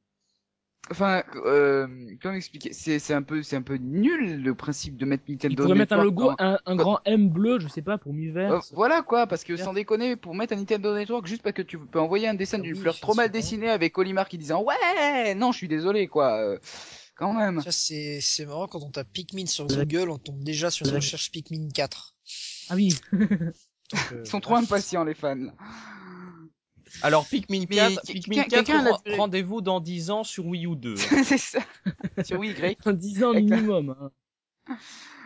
Enfin, euh, comment expliquer? C'est c'est un peu, c'est un peu nul le principe de mettre Nintendo. Ils pourraient mettre un logo, dans- un, un grand M bleu, je sais pas, pour Euh, Miiverse. voilà quoi, parce que sans déconner, pour mettre un Nintendo Network, juste parce que tu peux envoyer un dessin Ah d'une oui, fleur trop mal dessinée avec Olimar qui disant ouais, non, je suis désolé quoi, euh, quand même. Ça c'est c'est marrant quand on tape Pikmin sur Google, on tombe déjà sur une Exact. recherche Pikmin 4. Ah oui. Donc, euh, Ils sont trop impatients les fans. là. Alors, Pikmin Mais 4, quelqu'un- Pikmin 4 quelqu'un l'a ren- duré. rendez-vous dans 10 ans sur Wii U 2. c'est ça. Sur oui, Y. En 10 ans minimum. hein.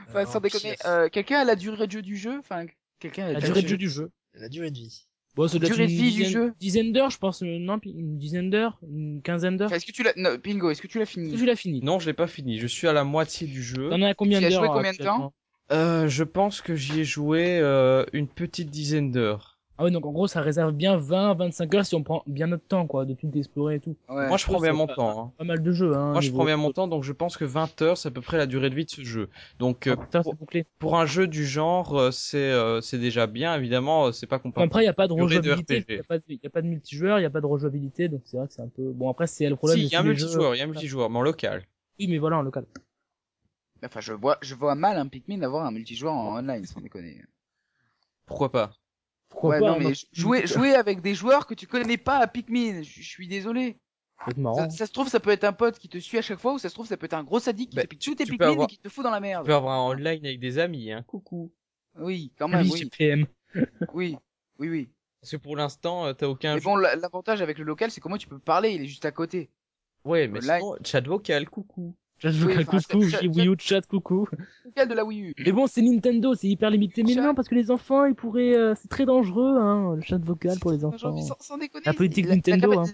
Enfin, alors, sans déconner, euh, quelqu'un a la durée de jeu du jeu, enfin, quelqu'un a La la durée de jeu du jeu. La durée de vie. Bon, ça doit être Durée une de vie du dizaine, jeu. dizaine d'heures, je pense. euh, Non, une dizaine d'heures, une quinzaine d'heures. Enfin, est-ce que tu l'as, non, Pingo, est-ce que tu l'as Est-ce fini que tu l'as fini? Non, je l'ai pas fini. Je suis à la moitié du jeu. T'en as combien Tu y as d'heures joué combien de actuellement? Euh, je pense que j'y ai joué euh, une petite dizaine d'heures. Ah ouais, donc en gros, ça réserve bien 20, 25 heures si on prend bien notre temps, quoi, de tout explorer et tout. Ouais. Moi, je prends bien mon pas- temps. hein. Pas mal de jeux, hein. Moi, je prends bien mon temps, donc je pense que 20 heures, c'est à peu près la durée de vie de ce jeu. Donc, euh, Ah, putain, pour, c'est bouclé. pour un jeu du genre, euh, c'est euh, c'est déjà bien. Évidemment, c'est pas comparable. après, il y a pas de rejouabilité. RPG. Il y a pas de, y a pas de multijoueur, il y a pas de rejouabilité, donc c'est vrai que c'est un peu, bon, après, c'est le problème. Si, il y a un multijoueur, il y a un multijoueur, mais en local. Oui, mais voilà, en local. Enfin, je vois, je vois mal un Pikmin avoir un multijoueur en online, sans déconner. Pourquoi pas? Pourquoi ouais, pas? non, hein, mais jouer, jouer avec des joueurs que tu connais pas à Pikmin, je suis désolé. ça se trouve, ça peut être un pote qui te suit à chaque fois, ou ça se trouve, ça peut être un gros sadique qui Bah, te pique tous tes tu Pikmin avoir- et qui te fout dans la Tu merde. peux avoir un online avec des amis, hein. Coucou. Oui, quand même, oui, oui, GPM. oui, oui, oui. Parce que pour l'instant, euh, t'as aucun Mais bon, la- l'avantage avec le local, c'est que moi, tu peux parler, il est juste à côté. Ouais, mais sinon, chat vocal, coucou. Chat Oui, enfin, coucou, chat- j'ai Wii U chat, coucou. De la Wii U. Mais bon, c'est Nintendo, c'est hyper limité. Mais Chat. non, parce que les enfants, ils pourraient, euh, c'est très dangereux, hein, le chat vocal pour les enfants. Sans, sans déconner. La politique la- Nintendo, hein.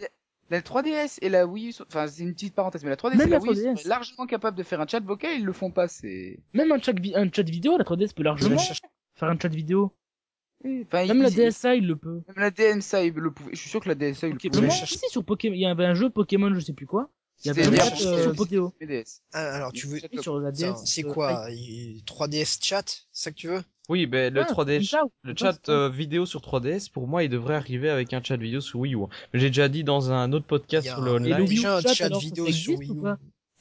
La, la 3DS et la Wii U, enfin, c'est une petite parenthèse, mais la 3DS Même et la Wii U 3DS. sont largement capables de faire un chat vocal, ils le font pas, c'est... Même un chat, un chat vidéo, la 3DS peut largement faire un chat vidéo. Enfin, Même la DSA, il le peut. Même la DMSA, il le pouvait. Je suis sûr que la DSA, il Ok, le pouvait. moi, si, sur Pokémon, il y avait un jeu Pokémon, je sais plus quoi. Il y avait un chat euh, Pokéo. Ah, alors tu veux Oui, sur la DS. Attends, c'est euh, quoi il- 3DS chat, c'est ça que tu veux? Oui, ben, le Ah, 3DS, comme ça, ou- le chat euh, vidéo sur 3DS, pour moi, il devrait arriver avec un chat vidéo sur Wii U. Mais J'ai déjà dit dans un autre podcast Il y a sur le un- Et le online. Wii U déjà un chat, vidéo existe sur Wii U.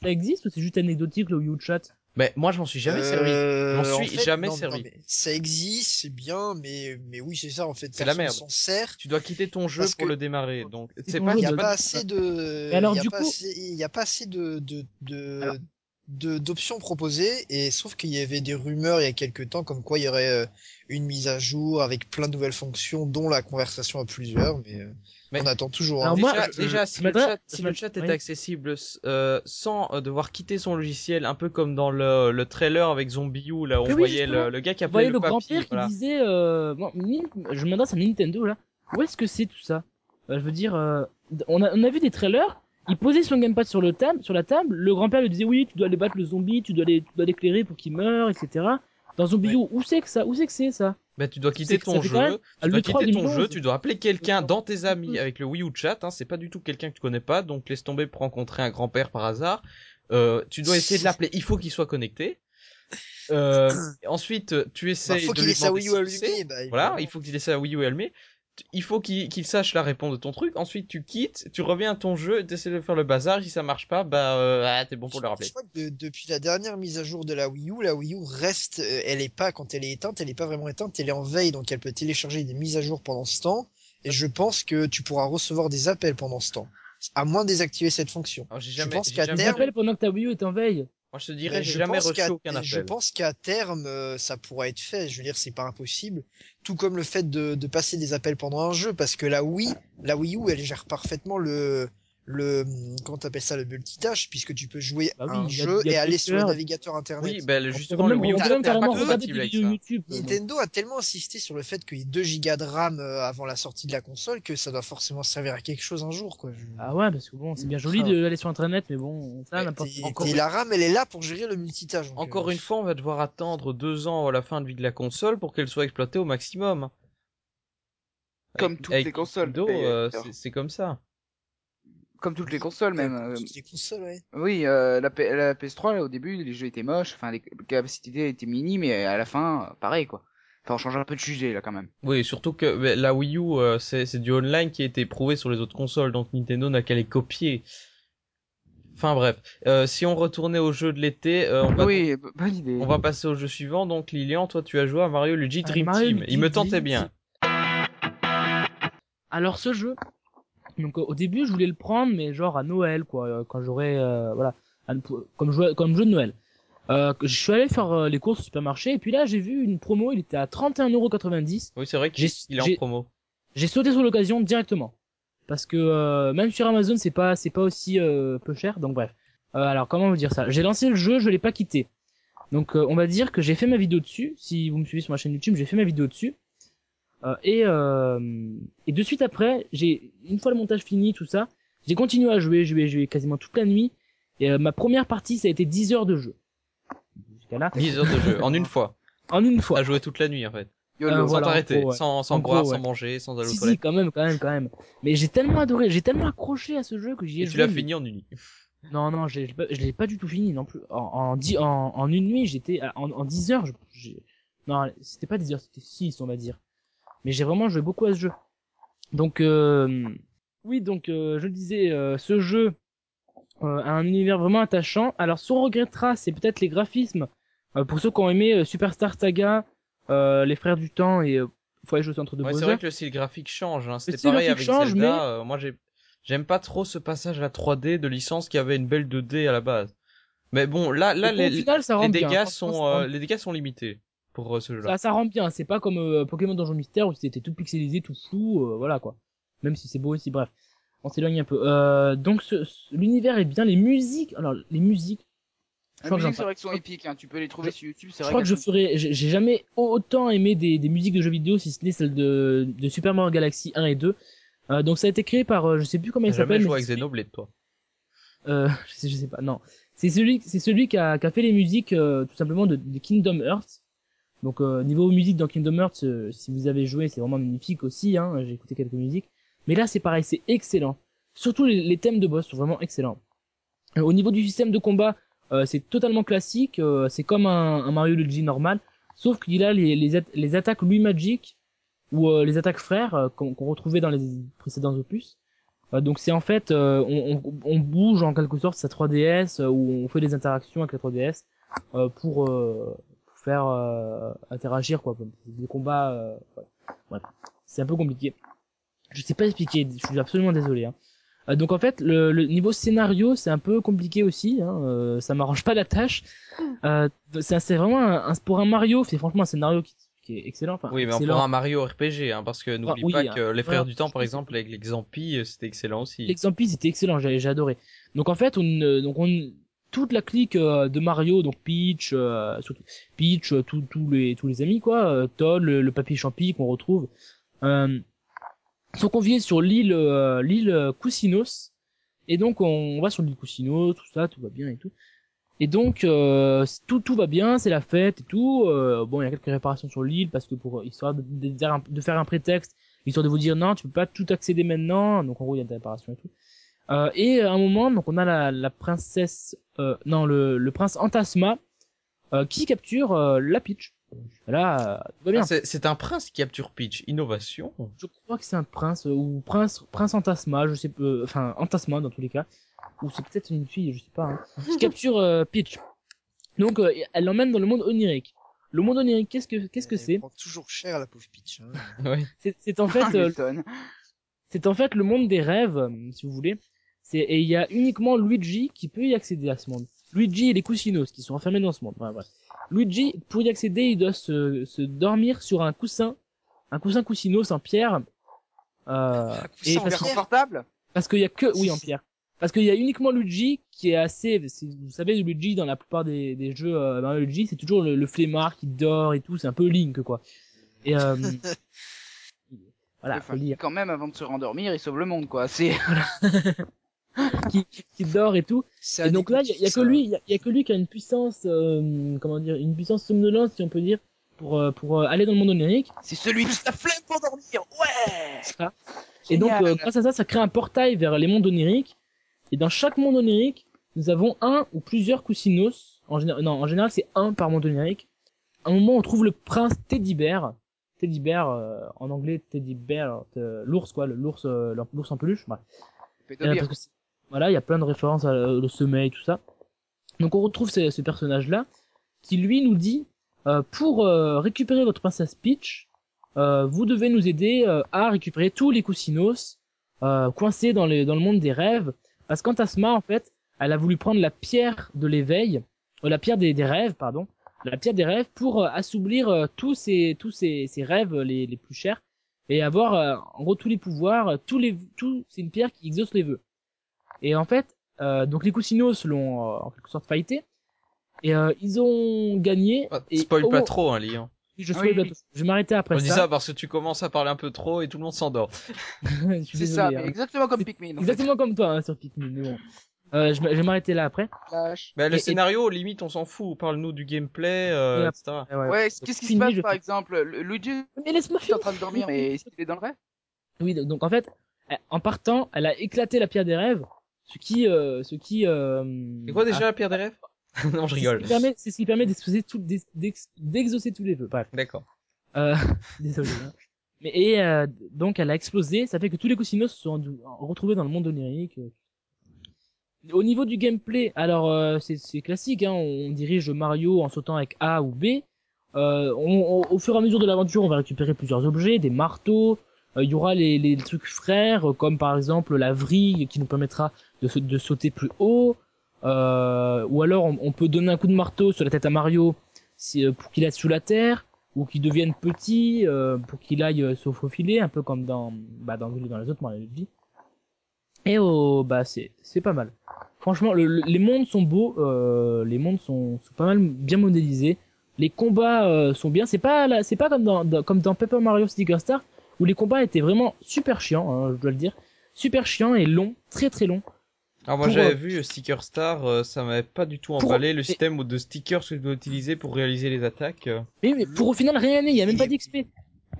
Ça existe ou c'est juste anecdotique le Wii U chat? Mais moi, je m'en suis jamais servi. Euh, Je m'en en suis fait, jamais non, servi. non, ça existe, c'est bien, mais mais oui, c'est ça en fait. C'est la merde. sert. Tu dois quitter ton jeu pour que- le démarrer. Donc, c'est pas, Il y c'est a de- pas- assez de. Mais alors, il y a du pas coup- assez- il y a pas assez de de de Alors- de- d'options proposées et sauf qu'il y avait des rumeurs il y a quelques temps comme quoi il y aurait euh, une mise à jour avec plein de nouvelles fonctions dont la conversation à plusieurs mais, euh, Mais- on attend toujours Alors hein. moi, déjà, je- déjà, je si, le chat, je si le m'adresse- chat est oui. accessible euh, sans euh, devoir quitter son logiciel, un peu comme dans le, le trailer avec Zombie U, là, où on oui, voyait le, le gars qui Vous appelait voyez le, le grand-père voilà. qui disait, euh, bon, je m'adresse à Nintendo là. Où est-ce que c'est tout ça? Euh, Je veux dire, euh, on, a, on a vu des trailers. Il posait son gamepad sur le table, sur la table. Le grand-père lui disait oui, tu dois aller battre le zombie, tu dois aller, tu dois l'éclairer pour qu'il meure, etc. Dans Zombie U, où c'est que ça Où c'est que c'est ça? Bah, tu dois quitter ton ça jeu, même à tu dois l'E3 quitter ton 2011. jeu, tu dois appeler quelqu'un dans tes amis avec le Wii U chat, hein, c'est pas du tout quelqu'un que tu connais pas, donc laisse tomber pour rencontrer un grand-père par hasard. Euh, tu dois essayer de l'appeler, il faut qu'il soit connecté. Euh, ensuite, tu Bah, essayes faut de qu'il lui ait sa demander Wii U si bah, Voilà, il faut qu'il ait sa Wii U allumée. Il faut qu'il sache la réponse de ton truc. Ensuite, tu quittes, tu reviens à ton jeu, tu essaies de faire le bazar. Si ça marche pas, bah, euh, ah, t'es bon pour le rappeler. Je crois que de- depuis la dernière mise à jour de la Wii U, la Wii U reste, euh, elle est pas, quand elle est éteinte, elle est pas vraiment éteinte, elle est en veille, donc elle peut télécharger des mises à jour pendant ce temps, et je pense que tu pourras recevoir des appels pendant ce temps. À moins de désactiver cette fonction. Alors, j'ai Je jamais, pense qu'à jamais- terme- pendant que ta Wii U est en veille. Moi je te dirais, j'ai jamais pense qu'à terme, euh, ça pourra être fait. Je veux dire, c'est pas impossible. Tout comme le fait de, de passer des appels pendant un jeu, parce que la Wii, la Wii U, elle gère parfaitement le, le comment t'appelles ça le multitâche puisque tu peux jouer Bah oui, un jeu et aller sur le navigateur internet. Oui, ben On justement, le on peut même carrément regarder des compatible avec vidéos ça. YouTube. Nintendo a tellement insisté sur le fait qu'il y ait 2 gigas de RAM euh, avant la sortie de la console que ça doit forcément servir à quelque chose un jour quoi. Je- Ah ouais, parce que bon, c'est bien joli Ah. d'aller sur internet, mais bon, ça, Ouais, n'importe encore. et la RAM elle est là pour gérer le multitâche. Encore euh, une fois, on va devoir attendre deux ans à la fin de vie de la console pour qu'elle soit exploitée au maximum. Comme Avec- toutes avec les consoles, euh, c'est comme ça. Comme toutes les consoles même. comme toutes les consoles, ouais. Oui, euh, la, P- la PS3, là, au début, les jeux étaient moches, enfin, les capacités étaient minimes, mais à la fin, pareil, quoi. Enfin, on change un peu de sujet, là, quand même. Oui, surtout que la Wii U, euh, c'est du online qui a été prouvé sur les autres consoles, donc Nintendo n'a qu'à les copier. Enfin bref, Euh, si on retournait au jeu de l'été, euh, on, va, Oui, bonne idée. on va passer au jeu suivant. Donc Lilian, toi tu as joué à Mario Luigi Ah, Dream Mario Team. Luigi Il me tentait bien. Alors ce jeu, donc au début je voulais le prendre, mais genre à Noël quoi, euh, quand j'aurais euh, voilà, comme jeu, comme jeu de Noël. Euh, je suis allé faire euh, les courses au supermarché et puis là j'ai vu une promo, il était à 31,90€. Oui, c'est vrai qu'il est en promo. J'ai sauté sur l'occasion directement parce que euh, même sur Amazon c'est pas c'est pas aussi euh, peu cher donc bref. Euh, alors comment vous dire ça? J'ai lancé le jeu, je l'ai pas quitté. Donc euh, on va dire que j'ai fait ma vidéo dessus. Si vous me suivez sur ma chaîne YouTube, j'ai fait ma vidéo dessus. Euh, et euh, et de suite après, j'ai une fois le montage fini tout ça, j'ai continué à jouer, jouer, jouer quasiment toute la nuit. Et euh, ma première partie ça a été 10 heures de jeu. Jusqu'à là, 10 heures de jeu, en une fois. en une fois. T'as joué toute la nuit en fait. Euh, Sans voilà, t'arrêter, ouais. sans, sans boire, gros, sans manger, sans aller aux Si, si, quand même, quand même, quand même. Mais j'ai tellement adoré, j'ai tellement accroché à ce jeu que j'y ai Et tu joué. l'as mais- fini en une nuit. Non, non, je l'ai pas, je l'ai pas du tout fini non plus. En, en, dix- en, en une nuit, j'étais en, en 10 heures. je- j'ai- non, c'était pas 10 heures, c'était 6 on va dire. Mais j'ai vraiment joué beaucoup à ce jeu. Donc, euh, oui, donc euh, je le disais, euh, ce jeu euh, a un univers vraiment attachant. Alors, ce qu'on regrettera, c'est peut-être les graphismes. Euh, pour ceux qui ont aimé Superstar Saga, euh, les Frères du Temps et euh, Voyage au centre de Ouais, c'est vrai que le style graphique change. Hein. C'était pareil avec change, Zelda. euh, moi, j'ai, j'aime pas trop ce passage à la 3D de licence qui avait une belle 2D à la base. Mais bon, là, là, les, final, les bien. dégâts sont, euh, les dégâts sont limités pour euh, ce jeu-là. ça, ça rend bien. C'est pas comme euh, Pokémon Donjon Mystère où c'était tout pixelisé, tout flou, euh, voilà quoi. Même si c'est beau aussi, bref. On s'éloigne un peu. Euh, donc ce, ce- l'univers est bien, les musiques. Alors les musiques. Je Les crois que musiques, j'en- c'est vrai qu'elles sont épiques, hein. Tu peux les trouver Je- sur YouTube, c'est Je vrai crois que je qu'elles sont- ferai. J'ai jamais autant aimé des, des musiques de jeux vidéo si ce n'est celle de, de Super Mario Galaxy 1 et 2. Euh, donc ça a été créé par, euh, je sais plus comment il jamais s'appelle. joué mais avec c'est- Xenoblade, toi. Euh, je sais, je sais pas. Non, c'est celui, c'est celui qui a, qui a fait les musiques euh, tout simplement de, de Kingdom Hearts. Donc euh, niveau musique dans Kingdom Hearts, euh, si vous avez joué, c'est vraiment magnifique aussi. Hein, J'ai écouté quelques musiques, mais là c'est pareil, c'est excellent. Surtout les, thèmes de boss sont vraiment excellents. Euh, au niveau du système de combat, c'est totalement classique. c'est comme un, un Mario Luigi normal, sauf qu'il a les, les, les attaques Louis Magic ou euh, les attaques frères qu'on retrouvait dans les précédents opus. Euh, donc c'est en fait, on, on, on bouge en quelque sorte sa 3DS euh, où on fait des interactions avec la 3DS euh, pour, euh, pour faire euh, interagir quoi, des combats. Euh, ouais. C'est un peu compliqué. Je sais pas expliquer, je suis absolument désolé. Hein. Euh, donc en fait, le, le niveau scénario c'est un peu compliqué aussi. Hein, euh, ça m'arrange pas la tâche. Euh, c'est c'est vraiment un, un- pour un Mario, c'est franchement un scénario qui, qui est excellent. Enfin, Oui, mais on excellent. prend un Mario RPG, hein, parce que n'oublie oui, pas hein. que les. Frères du Temps, par exemple, avec les Xampi, euh, c'était excellent aussi. L'exemple c'était excellent, j'ai j'ai adoré. Donc en fait, on, euh, donc on, toute la clique euh, de Mario, donc Peach, euh, Peach, euh, tous les tous les amis quoi, Todd, le, le papy champi qu'on retrouve, sont conviés sur l'île l'île Cousinos. Et donc on va sur l'île Cousinos, tout ça, tout va bien et tout. Et donc euh, tout tout va bien, c'est la fête et tout. Euh, bon, il y a quelques réparations sur l'île parce que pour histoire de, de, de faire un prétexte, histoire de vous dire non, tu peux pas tout accéder maintenant. Donc en gros, il y a des réparations et tout. Euh, et à un moment, donc on a la, la princesse, euh, non le, le prince Antasma euh, qui capture euh, la Peach. Là, euh, tout va bien. Ah, c'est c'est un prince qui capture Peach. Innovation. je crois que c'est un prince euh, ou prince prince Antasma, je sais pas, euh, enfin Antasma dans tous les cas, ou c'est peut-être une fille, je sais pas, hein, qui capture euh, Peach. Donc euh, elle l'emmène dans le monde onirique. Le monde onirique, qu'est-ce que qu'est-ce que Elle c'est? prend toujours cher la pauvre Peach. Hein. oui. C'est c'est en Ah, fait euh, m'étonne. c'est en fait le monde des rêves, si vous voulez. C'est et il y a uniquement Luigi qui peut y accéder à ce monde. Luigi et les Cousinos qui sont enfermés dans ce monde. Voilà, voilà. Luigi, pour y accéder, il doit se, se dormir sur un coussin, un coussin Cousinos en pierre. Euh, Un coussin et parce, que- confortable? parce qu'il y a que, oui, en pierre. parce qu'il y a uniquement Luigi qui est assez, vous savez, Luigi dans la plupart des, des jeux, euh, Mario Luigi, c'est toujours le, le flemmard qui dort et tout, c'est un peu Link quoi. Et euh, voilà, Enfin, faut quand même, avant de se rendormir, il sauve le monde, quoi. C'est. qui, qui dort et tout. Et donc là, il y, a- y a que lui, il y, a- y a que lui qui a une puissance, euh, comment dire, une puissance somnolente si on peut dire, pour euh, pour euh, aller dans le monde onirique. C'est celui qui a flemme pour dormir. Ouais. Et donc, euh, grâce à ça, ça crée un portail vers les mondes oniriques. Et dans chaque monde onirique, nous avons un ou plusieurs cousinos. En général, non, en général, c'est un par monde onirique. À un moment, on trouve le prince Teddy Bear. Teddy Bear, euh, en anglais, Teddy Bear, euh, l'ours, quoi, l'ours, euh, l'ours en peluche. bref. Voilà, il y a plein de références à, euh, au sommeil, tout ça. Donc on retrouve ce, personnage-là qui lui nous dit euh, pour euh, récupérer votre princesse Peach, vous devez nous aider à récupérer tous les cousinos coincés dans, les, dans le monde des rêves. Parce que Tasma, en fait, elle a voulu prendre la pierre de l'éveil, la pierre des, rêves, pardon, la pierre des rêves pour assoublir tous ces tous ces, ces rêves les, plus chers et avoir en gros tous les pouvoirs, tous les tout c'est une pierre qui exauce les vœux. Et en fait, euh, donc les Cousinos l'ont euh, en quelque sorte fighté et euh, ils ont gagné. Ah, et spoil au pas trop, hein, Lee. hein. Oui, Je Oui, spoil pas oui. trop. Je vais m'arrêter après On dit ça. ça parce que tu commences à parler un peu trop et tout le monde s'endort. C'est ça, hein. exactement comme Pikmin. fait. Exactement comme toi hein, sur Pikmin. Mais bon, euh, je, vais- je vais m'arrêter là après. Bah, le Et- et- scénario, limite, on s'en fout. Parle-nous du gameplay, euh, Ouais. etc. Ouais, qu'est-ce qui se passe par fais- exemple Le- Luigi Mais laisse-moi est en train de dormir, mais est-ce qu'il est dans le rêve Oui, donc en fait, en partant, elle a éclaté la pierre des rêves, ce qui, euh, ce qui. Euh, C'est quoi déjà a- la pierre des rêves Non, je rigole. C'est ce qui permet d'exaucer tout- tous les vœux. Bref. D'accord. Euh, désolé. hein. Mais et euh, donc elle a explosé, ça fait que tous les cousinos se sont retrouvés dans le monde onirique. Au niveau du gameplay, alors euh, c'est c'est classique, hein, on dirige Mario en sautant avec A ou B. Euh, on- on- au fur et à mesure de l'aventure, on va récupérer plusieurs objets, des marteaux. Euh, Il y aura les, les trucs frères, comme par exemple la vrille qui nous permettra de, sa- de sauter plus haut. Euh, ou alors on, peut donner un coup de marteau sur la tête à Mario euh, pour qu'il aille sous la terre ou qu'il devienne petit euh, pour qu'il aille se faufiler un peu comme dans bah dans, les autres Mario et oh bah c'est c'est pas mal. Franchement le- le- les mondes sont beaux les mondes sont, pas mal bien modélisés. Les combats sont bien. C'est pas c'est pas comme dans, dans- comme dans Mario Sticker Star où les combats étaient vraiment super chiants hein, je dois le dire. Super chiants et longs très très longs Alors moi Pour, j'avais euh, vu Sticker Star, euh, ça m'avait pas du tout Pour- emballé le mais- système de stickers que je dois utiliser pour réaliser les attaques. euh. mais, mais pour au final rien gagner il y a même pas d'XP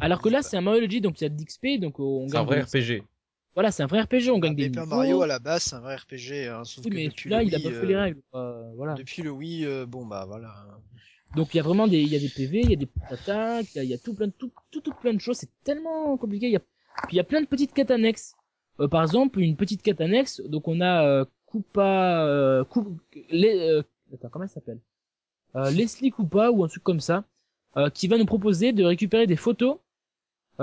alors que là c'est un Mario Luigi donc il y a de l'XP donc euh, on C'est un gagne vrai. RPG. voilà c'est un vrai RPG on gagne des Paper niveaux. Mario à la base c'est un vrai RPG, hein, sauf Oui, que mais depuis là, le il a pas fait euh, les règles. Voilà. Depuis le Wii, euh, bon bah voilà. Donc il y a vraiment des, il y a des PV, il y a des attaques, il y a, il y a tout plein de tout, tout, tout plein de choses. C'est tellement compliqué. Il y a, puis il y a plein de petites quêtes annexes. Euh, par exemple, une petite quête. Donc on a euh, Koopa, euh, Coup- les, attends, comment elle s'appelle? Leslie Koopa ou un truc comme ça, qui va nous proposer de récupérer des photos,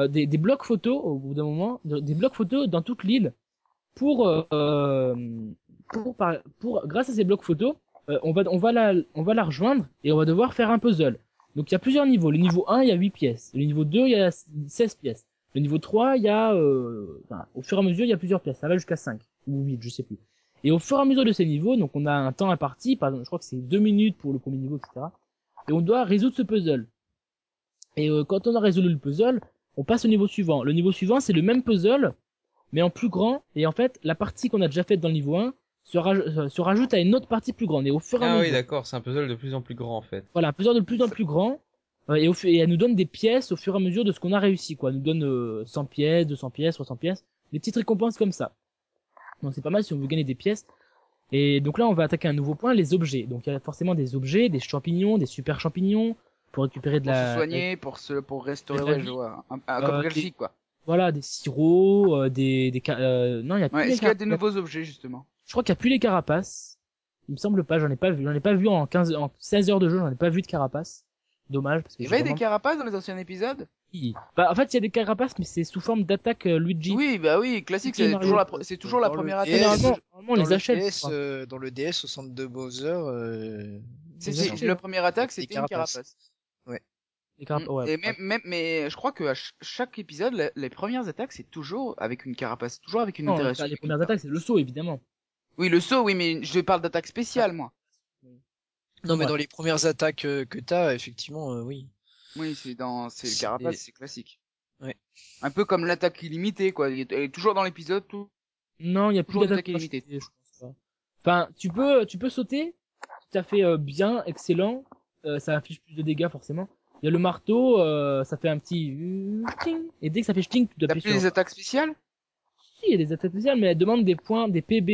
des, des blocs photos au bout d'un moment, de- des blocs photos dans toute l'île pour, euh, pour, pour, grâce à ces blocs photos, euh, on va on va la on va la rejoindre et on va devoir faire un puzzle. Donc il y a plusieurs niveaux. Le niveau 1, il y a 8 pièces. Le niveau 2, il y a 16 pièces. Le niveau 3, il y a euh, enfin, au fur et à mesure, il y a plusieurs pièces. Ça va jusqu'à 5 ou 8, je sais plus. Et au fur et à mesure de ces niveaux, donc on a un temps imparti, par exemple, je crois que c'est 2 minutes pour le premier niveau, etc. Et on doit résoudre ce puzzle. Et euh, quand on a résolu le puzzle, on passe au niveau suivant. Le niveau suivant, c'est le même puzzle, mais en plus grand. Et en fait, la partie qu'on a déjà faite dans le niveau 1 se, raj- euh, se rajoute à une autre partie plus grande. Et au fur et à Ah mesure, oui d'accord, c'est un puzzle de plus en plus grand en fait. voilà, un puzzle de plus en plus grand. Euh, et, au, et elle nous donne des pièces au fur et à mesure de ce qu'on a réussi, quoi. Elle nous donne euh, 100 pièces, 200 pièces, 300 pièces. Des petites récompenses comme ça. Donc c'est pas mal si on veut gagner des pièces. Et donc là, on va attaquer un nouveau point, les objets. Donc il y a forcément des objets, des champignons, des super champignons, pour récupérer de Pour la... se soigner, pour se, pour restaurer, ouais, je vois. Un, un- Euh, comme Galchic, quoi. Voilà, des sirops, euh, des... des euh, non, il y a plus Ouais, est-ce qu'il y a des nouveaux objets, justement? Je crois qu'il y a plus les carapaces. Il me semble pas, j'en ai pas vu. J'en ai pas vu en 15, en 16 heures de jeu, j'en ai pas vu de carapaces. Dommage, parce que Il y avait des carapaces dans les anciens épisodes? Bah, en fait, il y a des carapaces, mais c'est sous forme d'attaque euh, Luigi. Oui, bah oui, classique, c'est toujours la, c'est toujours Dans première attaque. Généralement, normalement, on dans les le achète. DS, euh, dans le DS au centre de Bowser, euh, C'est, les la première attaque, c'était une carapace. Les carap- Mm. ouais, Et même, même, mais je crois que à ch- chaque épisode, la- les premières attaques, c'est toujours avec une carapace, toujours avec une Non, interaction. les premières attaques, c'est le saut, évidemment. Oui, le saut, oui, mais je parle d'attaque spéciale, moi. Non, mais Ouais. dans les premières attaques euh, que t'as, effectivement, euh, oui. Oui, c'est dans, c'est le carapace, c'est classique. Ouais. Un peu comme l'attaque illimitée, quoi. Elle est toujours dans l'épisode, tout. Non, il y a plus Toujours d'attaque d'attaque illimitée. je pense pas. Enfin, tu peux, tu peux sauter, tout à fait euh, bien, excellent. Euh, ça affiche plus de dégâts forcément. Il y a le marteau, euh, ça fait un petit ting, et dès que ça fait ting, tu dois T'as appuyer plus sur. des attaques spéciales? Si, il y a des attaques spéciales, mais elle demande des points, des PB.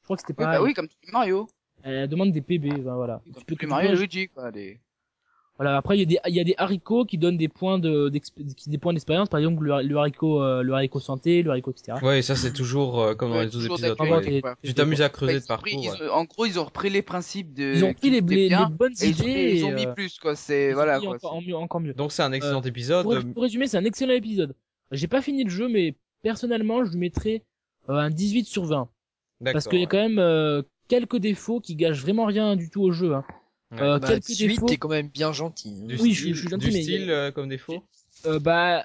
Je crois que c'était Oui, pareil. bah oui, comme Mario. Elle demande des PB, ben voilà. Comme Tu peux tous les tu Mario et Luigi, quoi. Voilà. Après, il y a des, il y a des haricots qui donnent des points de, des points d'expérience. Par exemple, le, le haricot, euh, le haricot santé, le haricot etc. Ouais, ça c'est toujours euh, comme dans Ouais, les autres épisodes. ouais. et-. Tu t'amuses à Enfin, creuser de pris- ouais. ont- en gros, ils ont repris les principes de. Ils ont pris les, les, bonnes et ils ont, idées. mis- ils ont et, mis euh, plus, quoi. C'est, voilà, quoi. encore, en mieux, encore mieux. Donc c'est un excellent épisode. Pour, euh, pour résumer, c'est un excellent épisode. J'ai pas fini le jeu, mais personnellement, je lui mettrais euh, un 18 sur 20. Parce qu'il y a quand même euh, quelques défauts qui gâchent vraiment rien du tout au jeu. Hein. Ouais. Euh, bah, quelques 18, défauts. t'es quand même bien gentil. hein. Du Oui, je style, suis- je suis gentil, du mais- style euh, comme défaut. Euh, bah,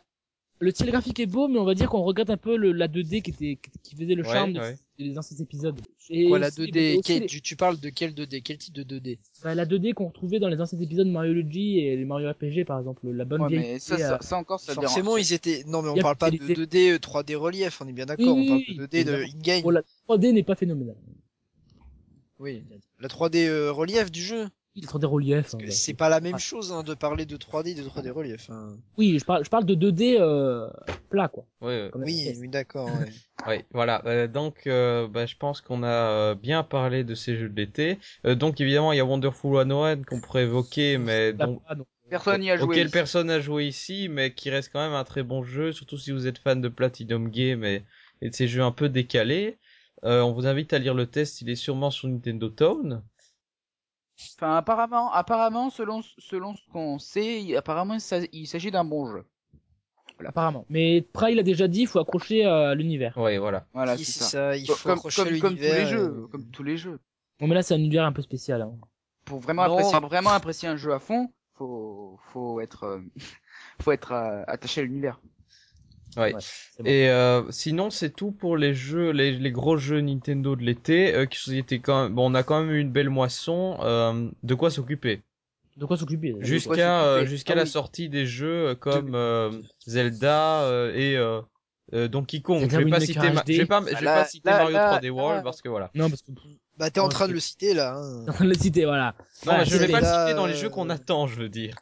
le style graphique est beau, mais on va dire qu'on regrette un peu le, la 2D qui était qui faisait le Ouais, charme ouais. des anciens épisodes. Et Quoi, la aussi- 2D aussi quel- les- tu, tu parles de quel 2D Quel type de 2D bah, la 2D qu'on retrouvait dans les anciens épisodes de Mario Luigi et les Mario RPG par exemple, la bonne Ouais, vieille. mais ça, 2D, ça, euh, ça encore, ça Forcément, dérange. ils étaient. Non, mais on parle pas de qualité. 2D euh, 3D relief, on est bien d'accord. Oui, on parle de oui, 2D de in-game. Bon, la 3D n'est pas phénoménale. Oui. La 3D euh, relief du jeu. Il est 3D relief. Hein, que bah, c'est pas la même Ah. chose hein, de parler de 3D et de 3D relief. hein. Oui, je parle, je parle de 2D euh, plat quoi. Ouais, Oui, oui, d'accord. ouais. Ouais, voilà. Euh, donc, euh, bah, je pense qu'on a euh, bien parlé de ces jeux de l'été. Euh, donc, évidemment, il y a Wonderful 101 qu'on pourrait évoquer, mais pas, donc, Personne n'y a joué. auquel ici. personne n'a joué ici, mais qui reste quand même un très bon jeu, surtout si vous êtes fan de Platinum Game et, et de ces jeux un peu décalés. Euh, on vous invite à lire le test, il est sûrement sur Nintendo Town. Enfin, apparemment, apparemment, selon, selon ce qu'on sait, il- apparemment, ça- il s'agit d'un bon jeu. apparemment. Mais Pry l'a déjà dit, il faut accrocher à l'univers. Voilà. Voilà, Oui, c'est c'est ça. ça. Il faut comme, accrocher comme, comme tous les l'univers jeux, comme tous les jeux. Bon, mais là, c'est un univers un peu spécial. Hein. Pour vraiment Non. apprécier, vraiment apprécier un jeu à fond, faut, faut être, euh, faut être euh, attaché à l'univers. Ouais. Ouais, bon. Et euh, sinon, c'est tout pour les jeux, les, les gros jeux Nintendo de l'été, euh, qui étaient quand même, bon, on a quand même eu une belle moisson, euh, de quoi s'occuper? De quoi s'occuper? Jusqu'à euh, jusqu'à Ah la oui. sortie des jeux euh, comme euh, Zelda euh, et euh, euh, Donkey Kong. Zelda je vais pas citer, ma- je vais pas, je vais Là- pas citer là- Mario là- 3D World là- parce que voilà. Non, parce que Bah, t'es en train de le citer là. hein. en train de le citer, voilà. Non, je vais pas le Zelda, citer dans les euh, jeux qu'on attend, je veux dire.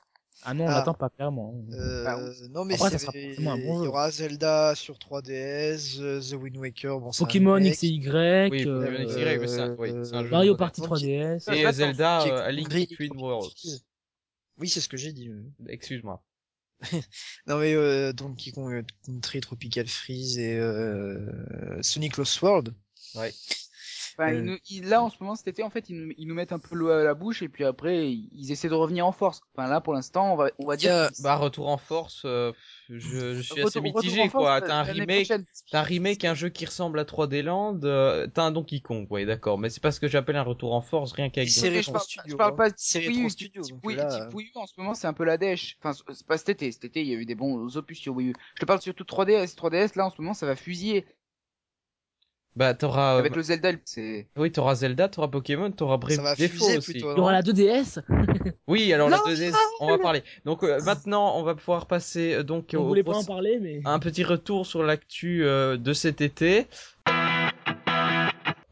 Ah non, on Ah. l'attend pas clairement. Euh, Bah, non mais Après, ça un bon il y aura Zelda sur 3DS, euh, The Wind Waker, bon c'est un Pokémon. X et Y, Oui, euh, Pokémon X et Y, oui, un jeu Mario Party Donc, 3DS. Et Zelda qui euh, A Link Between Worlds. Oui, c'est ce que j'ai dit. Excuse-moi. Non mais euh, Donkey Kong euh, Country Tropical Freeze et euh, Sonic Lost World. Ouais. Enfin, Euh. ils nous- ils- là, en ce moment, cet été, en fait, ils nous, ils nous mettent un peu l'eau à la bouche et puis après, ils, essaient de revenir en force. Enfin, là, pour l'instant, on va, on va dire. Bah retour en force, euh, je, je suis Retour- assez mitigé force, quoi. euh, T'as un remake, t'as un remake, un jeu qui ressemble à 3D Land, euh, t'as un Donkey Kong, ouais d'accord. Mais c'est pas ce que j'appelle un retour en force, rien qu'avec. C'est Donkey je je parle hein. pas de U, Studio, Wii U, en ce moment, c'est un peu la dèche. Enfin, c'est pas cet été. Cet été, il y a eu des bons opus sur Wii U. Je te parle surtout 3DS. 3DS, là, en ce moment, ça va fusiller. Bah t'auras, euh, Avec le Zelda, c'est... oui t'auras Zelda, t'auras Pokémon, t'auras Brave Default fuser aussi. y aura la 2DS. Oui, alors la Non, deuxième, on va parler. Donc euh, maintenant, on va pouvoir passer euh, donc On au voulait pas en parler, mais. un petit retour sur l'actu euh, de cet été.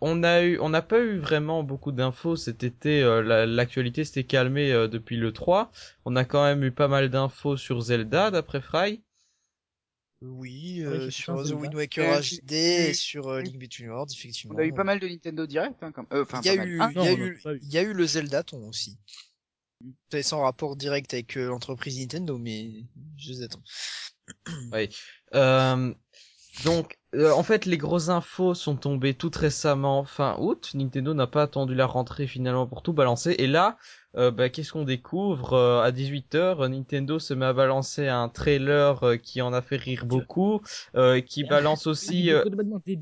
On a eu, on n'a pas eu vraiment beaucoup d'infos cet été. euh, la- L'actualité s'était calmée euh, depuis le 3. On a quand même eu pas mal d'infos sur Zelda, d'après Fry. Oui, Ouais, euh, sur The. Wind Waker HD tu- et sur euh, Link Between Worlds, effectivement. On a eu pas mal de Nintendo Direct, hein, comme... euh, Enfin, Il y a pas mal. eu, il y a eu, a pas eu. il y a eu le Zeldaton aussi. C'est sans rapport direct avec euh, l'entreprise Nintendo, mais je les attends. Euh, donc, euh, en fait, les grosses infos sont tombées toutes récemment fin août. Nintendo n'a pas attendu la rentrée finalement pour tout balancer. Et là, euh, bah, qu'est-ce qu'on découvre euh, à 18h Nintendo se met à balancer un trailer euh, qui en a fait rire beaucoup, euh, qui balance aussi, euh,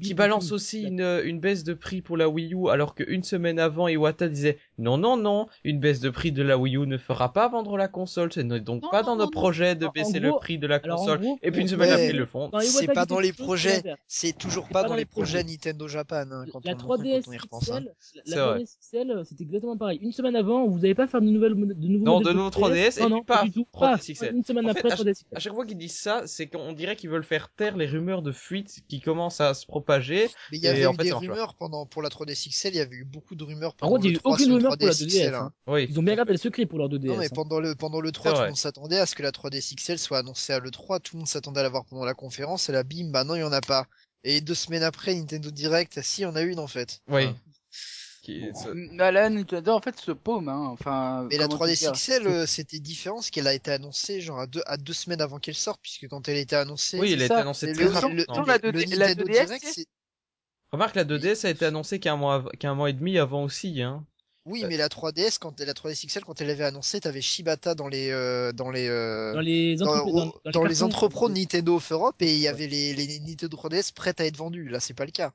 qui balance aussi une, une baisse de prix pour la Wii U, alors qu'une semaine avant, Iwata disait non, non, non, une baisse de prix de la Wii U ne fera pas vendre la console, ce n'est donc Non, pas non, dans non, nos non. projets de baisser gros- le prix de la console. gros, Et puis une semaine après, ils le font. C'est pas dans les projets. C'est toujours pas pas dans les projets. Nintendo Japan hein, quand, la on, 3DS quand on y repense. hein. XL, C'est la vrai. 3DS XL, c'était exactement pareil. Une semaine avant, vous n'avez pas faire de nouvelles, de nouveaux Non, de nouveaux 3DS, et non, puis pas du tout. 3DS Paf, XL. Une semaine En après, à 3DS XL. À chaque fois qu'ils disent ça, c'est qu'on dirait qu'ils veulent faire taire les rumeurs de fuite qui commencent à se propager. Mais il y avait en eu fait, des pas. rumeurs pendant pour la 3DS XL, il y avait eu beaucoup de rumeurs pendant contre, il y a le eu 3 aucune rumeur pour la 3DS 2DS. XL. hein. Oui. Ils ont bien gardé le secret pour leur 2DS. Non mais hein. pendant le pendant le 3 C'est tout le monde s'attendait à ce que la 3DS XL soit annoncée à l'E3, tout le monde s'attendait à la voir pendant la conférence et là bim bah non il y en a pas. Et deux semaines après Nintendo Direct, ah, si on a une en fait. Oui. Qui- ça- Là, là, Nintendo, en fait, se paume, hein. Enfin. mais la comment te 3DS dire XL c'était différent parce qu'elle a été annoncée genre à deux à deux semaines avant qu'elle sorte puisque quand elle a été annoncée Oui, elle a été annoncée le, très le- rapidement. le- la le 2D la Nintendo 2DS, Direct Remarque, la 2DS a été annoncée qu'un mois, qu'un mois et demi avant aussi, hein. Oui Euh. mais la 3DS quand la 3DS XL quand elle avait annoncé t'avais Shibata dans les euh, dans les euh, Dans les dans, entreprises, au- dans, dans dans les des- Nintendo of Europe et il y avait les, les Nintendo 3DS prêtes à être vendues. Là, c'est pas le cas.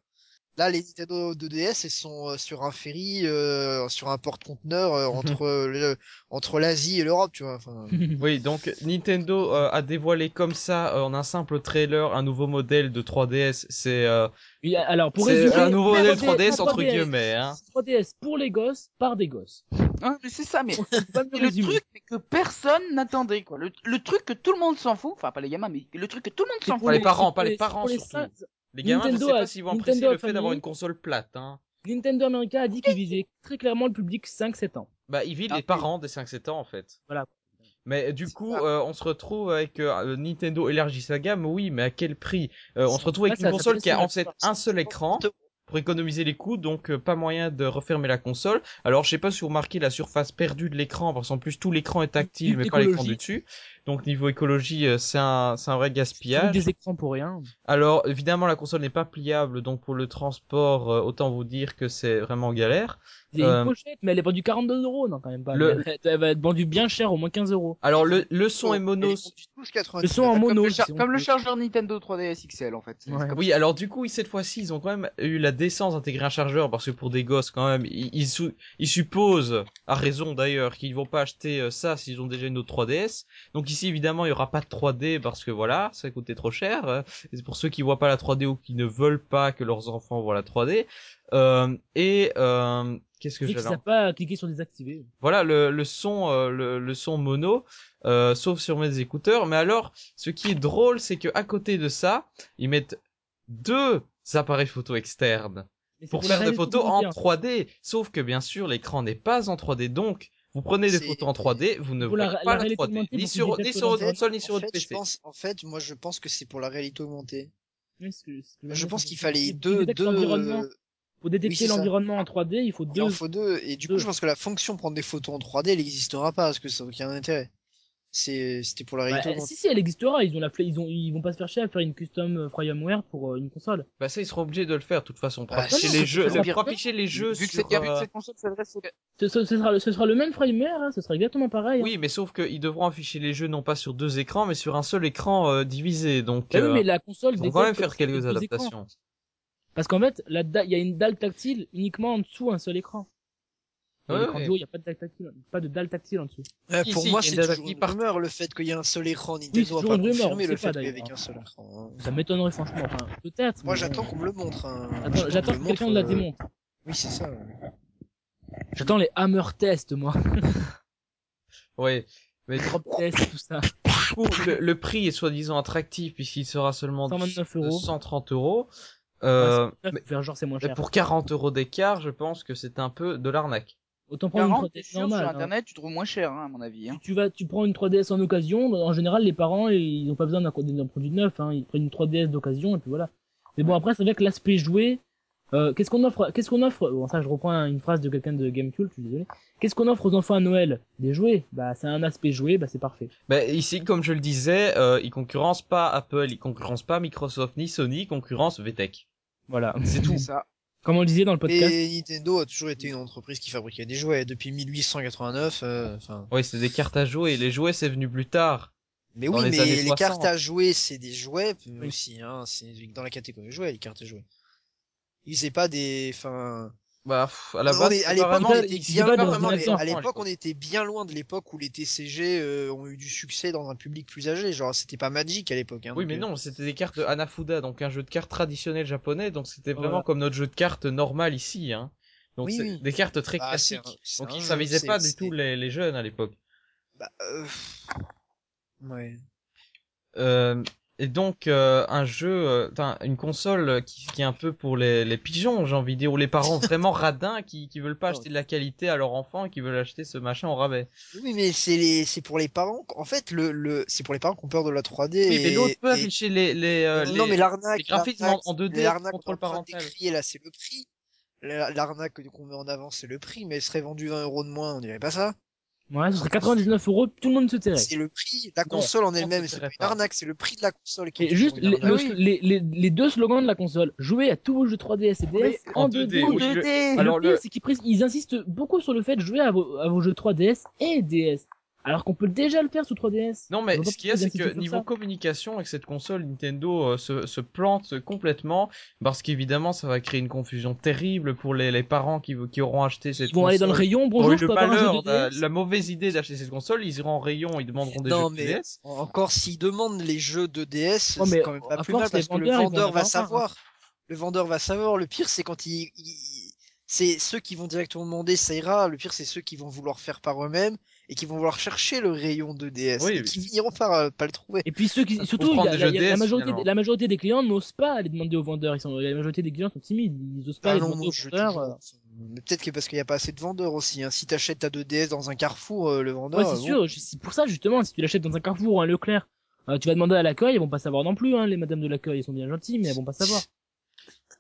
Là, les Nintendo 2DS, elles sont euh, sur un ferry, euh, sur un porte-conteneur euh, entre euh, le- entre l'Asie et l'Europe, tu vois. Enfin, Oui, donc Nintendo euh, a dévoilé comme ça, euh, en un simple trailer, un nouveau modèle de 3DS. C'est euh, Oui, Alors, pour c'est résumer, un nouveau modèle 3DS, 3DS entre 3DS, guillemets, hein. 3DS pour les gosses, par des gosses. Ah, mais c'est ça, mais le résumer. truc que personne n'attendait quoi. Le, le truc que tout le monde s'en fout, enfin pas les gamins, mais le truc que tout le monde s'en pour Pas fout. les parents, pas les parents surtout. Les gamins, je Nintendo sais a- pas s'ils vont Nintendo apprécier a le fait d'avoir une console plate, hein. Nintendo America a dit qu'il visait très clairement le public 5-7 ans. Bah, vident Ah, les parents des 5-7 ans en fait. Voilà. Mais du C'est coup, euh, on se retrouve avec euh, Nintendo élargit sa gamme, oui, mais à quel prix? Euh, On se retrouve avec une ça- console qui a en fait un seul écran pour économiser les coûts, donc euh, pas moyen de refermer la console. Alors, je sais pas si vous remarquez la surface perdue de l'écran, parce qu'en plus tout l'écran est tactile, mais pas l'écran du dessus. Donc niveau écologie, euh, c'est un, c'est un vrai gaspillage. des écrans pour rien. Alors évidemment la console n'est pas pliable, donc pour le transport, euh, autant vous dire que c'est vraiment galère. Il y a Euh, une pochette, mais elle est vendue 42 euros, non, quand même pas. Le- Elle, elle va être vendue bien cher, au moins 15 euros. Alors le, le son est mono. Vendue 12,99. Le son en Comme, mono. le, char- si on comme le chargeur Nintendo 3DS XL en fait. C'est Ouais. comme- Oui, alors du coup, cette fois-ci, ils ont quand même eu la décence d'intégrer un chargeur parce que pour des gosses, quand même, ils, ils, sou- ils supposent, à raison d'ailleurs, qu'ils vont pas acheter ça s'ils ont déjà une autre 3DS. Donc ici, évidemment, il y aura pas de 3D parce que voilà, ça coûtait trop cher. euh, c'est pour ceux qui voient pas la 3D ou qui ne veulent pas que leurs enfants voient la 3D. Euh, et euh, qu'est-ce que j'allais savent pas cliquer sur désactiver. voilà le, le son euh, le, le son mono sauf sur mes écouteurs mais alors ce qui est drôle c'est que à côté de ça ils mettent deux appareils photo externes pour la faire des photos en augmentée, 3D sauf que bien sûr l'écran n'est pas en 3D donc vous prenez des photos en 3D vous ne voyez la pas la, réalité 3D augmentée, ni sur ni sur le votre console ni sur votre PC je pense, en fait, moi je pense que c'est pour la réalité augmentée. Oui, ce que- ce que Je pense qu'il fallait deux, deux. Pour détecter l'environnement en 3D, il faut Il deux. en faut deux. Et du coup, je pense que la fonction prendre des photos en 3D, elle n'existera pas parce que ça n'a aucun intérêt. C'est, c'était pour la Bah, réalité augmentée. si, si, elle existera. Ils ont la, ils ont, ils vont pas se faire chier à faire une custom euh, FrameWare pour euh, une console. bah ça ils seront obligés de le faire de toute façon pour Bah, afficher non, les jeux pour afficher les jeux Vu que sur cette, euh, cette console s'adresse Ce, sera, le- ce sera le même FrameWare, hein, ce sera exactement pareil. hein. oui mais sauf qu'ils devront afficher les jeux non pas sur deux écrans mais sur un seul écran euh, divisé donc Bah oui, euh, mais la console ils vont quand même faire que quelques adaptations Parce qu'en fait, il y a une dalle tactile uniquement en dessous un seul écran. Ouais, il n'y a pas de dalle tactile, pas de dalle tactile en dessous. Pour si, moi, a c'est des toujours acquis une rumeur le fait qu'il y ait un seul écran. Nintendo a toujours pas rumeur, confirmé on le fait qu'il y avait qu'un seul écran. hein. Ça m'étonnerait franchement. Enfin, peut-être. Moi, j'attends qu'on me le montre. hein. J'attends, j'attends qu'on que me quelqu'un montre, la euh, démonte. Oui, c'est ça. J'attends les hammer tests, moi. ouais mais Drop test, tout ça. Le, le prix est soi-disant attractif puisqu'il sera seulement de 129 de euros. 130 euros. Euh, Ouais, mais- genre moins mais cher. pour 40 euros d'écart, je pense que c'est un peu de l'arnaque. Autant prendre une 40, 3DS t'es sûr, normale. sur hein. internet, tu trouves moins cher, hein, à mon avis. Hein. Tu, tu vas, tu prends une 3DS en occasion. En général, les parents, ils ont pas besoin d'un produit neuf. Hein. Ils prennent une 3DS d'occasion et puis voilà. Mais bon, après, c'est vrai que l'aspect joué. Euh, qu'est-ce qu'on offre Qu'est-ce qu'on offre Bon, ça, je reprends une phrase de quelqu'un de Gamecube. Je suis désolé. Qu'est-ce qu'on offre aux enfants à Noël? Des jouets. Bah, c'est un aspect joué. Bah, c'est parfait. Bah, ici, comme je le disais, euh, ils concurrencent pas Apple, ils concurrencent pas Microsoft ni Sony, ils concurrencent VTech. Voilà. C'est tout. C'est ça. Comme on le disait dans le podcast. Et Nintendo a toujours été une entreprise qui fabriquait des jouets depuis 1889. euh, Enfin. Oui, c'est des cartes à jouer. et Les jouets, c'est venu plus tard. Mais oui, les mais les 60. cartes à jouer, c'est des jouets euh, Oui. aussi. Hein. C'est dans la catégorie jouets, les cartes à jouer. Ils faisaient pas des, enfin, Bah, à la base, à l'époque, on était bien à l'époque, on était bien loin de l'époque où les TCG euh, ont eu du succès dans un public plus âgé. Genre, c'était pas Magic à l'époque. Hein, Oui, mais euh, non, c'était des cartes de Hanafuda, donc un jeu de cartes traditionnel japonais, donc c'était vraiment Voilà. comme notre jeu de cartes normal ici, hein. Donc Oui, c'est oui. des cartes très bah, classiques. un- Donc ça visait pas du tout les, les jeunes à l'époque. Bah, euh, Ouais. Euh, et donc euh, un jeu, euh, enfin, une console qui, qui est un peu pour les, les pigeons, j'ai envie de dire, ou les parents vraiment radins qui, qui veulent pas Non. acheter de la qualité à leur enfant et qui veulent acheter ce machin au rabais. Oui, mais c'est les, c'est pour les parents. En fait, le, le, c'est pour les parents qui ont peur de la 3D. Oui, mais l'autre peut et- afficher les, les, euh, non, les- mais l'arnaque, les graphismes en- en 2D, l'arnaque contrôle parental. là, c'est le prix. La- L'arnaque qu'on met en avant, c'est le prix, mais elle serait vendue 20 euros de moins, on dirait pas ça. Ouais, ce serait 99 euros, tout le monde se tairait. C'est le prix. La Non, console en elle-même, c'est pas une arnaque, c'est le prix de la console qui est Et juste les, le- les, les, les deux slogans de la console. Jouer à tous vos jeux 3DS et DS en, en 2D. 2D, Ou oui, le- 2D. Et Alors, le pire, le- c'est qu'ils ils insistent beaucoup sur le fait de jouer à vos, à vos jeux 3DS et DS. Alors qu'on peut déjà le faire sous 3DS. Non, mais ce qu'il y a, c'est que niveau ça. communication, avec cette console, Nintendo euh, se, se plante complètement, parce qu'évidemment, ça va créer une confusion terrible pour les, les parents qui, qui auront acheté cette Ils vont aller dans le console. rayon, bonjour, eu je le peux avoir un jeu malheur, la, 2DS. la mauvaise idée d'acheter cette console, ils iront en rayon, ils demanderont des Non, jeux mais 2DS. encore s'ils demandent les jeux de DS, Oh, mais c'est quand même pas plus mal parce que le vendeur va hein. savoir. Le vendeur va savoir. Le pire, c'est quand il, il- c'est ceux qui vont directement demander, ça ira. Le pire, c'est ceux qui vont vouloir faire par eux-mêmes et qui vont vouloir chercher le rayon de DS Oui, et oui. qui finiront par euh, pas le trouver. Et puis ceux qui, surtout, y a, la, y a majorité, finalement. la majorité des clients n'osent pas aller demander aux vendeurs. Ils sont, la majorité des clients sont timides. Ils osent pas Ah aller non, demander aux vendeurs. euh. Mais peut-être que parce qu'il n'y a pas assez de vendeurs aussi. Hein. Si t'achètes ta 2DS dans un carrefour, euh, le vendeur. Ouais, c'est euh, sûr. C'est pour ça, justement, si tu l'achètes dans un Carrefour ou un Leclerc, euh, tu vas demander à l'accueil, ils vont pas savoir non plus, hein, les madames de l'accueil. Ils sont bien gentils, mais elles vont pas savoir.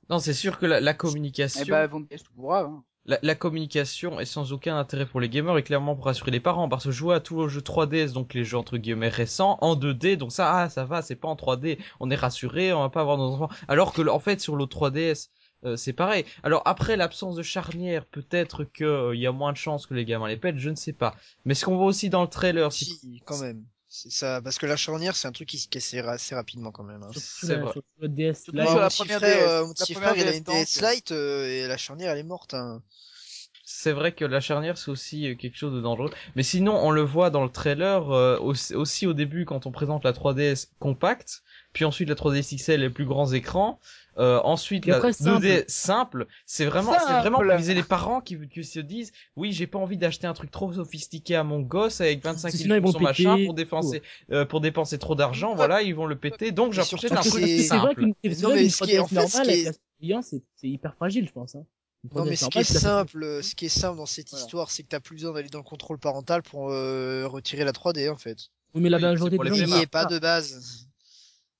Non, c'est sûr que la, la communication, Eh bah, vendre des tout pour hein. La, communication est sans aucun intérêt pour les gamers et clairement pour rassurer les parents, parce que jouer à tous les jeux 3DS, donc les jeux entre guillemets récents, en 2D, donc ça, ah, ça va, c'est pas en 3D, on est rassuré, on va pas avoir nos enfants. Alors que, en fait, sur le 3DS, euh, c'est pareil. Alors après l'absence de charnière, peut-être que euh, il y a moins de chances que les gamins les pètent, je ne sais pas. Mais ce qu'on voit aussi dans le trailer, Si, quand même. C'est ça, parce que la charnière, c'est un truc qui se casse assez rapidement quand même. hein. C'est la- vrai. DS. Moi, la mon petit frère, DS. euh, il a une DS. Lite euh, et la charnière, elle est morte. Hein. C'est vrai que la charnière c'est aussi euh, quelque chose de dangereux. Mais sinon, on le voit dans le trailer euh, aussi, aussi au début quand on présente la 3DS compacte, puis ensuite la 3DS XL les plus grands écrans, euh, ensuite la après, 2D simple. C'est vraiment, c'est vraiment pour viser les parents qui, qui se disent, oui, j'ai pas envie d'acheter un truc trop sophistiqué à mon gosse avec 25 Sinon, ils 000 vont son machin pour dépenser, euh, pour dépenser trop d'argent. Ouais. Voilà, ils vont le péter. Donc d'un Parce truc simple. c'est vrai qu'une ce qui est- 3DS en fait, ce normale qui avec est- la surveillance, c'est c'est hyper fragile, je pense. Hein. Non, 3DS mais ce qui est simple, euh, ce qui est simple dans cette Voilà. histoire, c'est que t'as plus besoin d'aller dans le contrôle parental pour euh, retirer la 3D en fait. Oui, mais la Oui, majorité pour des gens, n'y pas savent de base.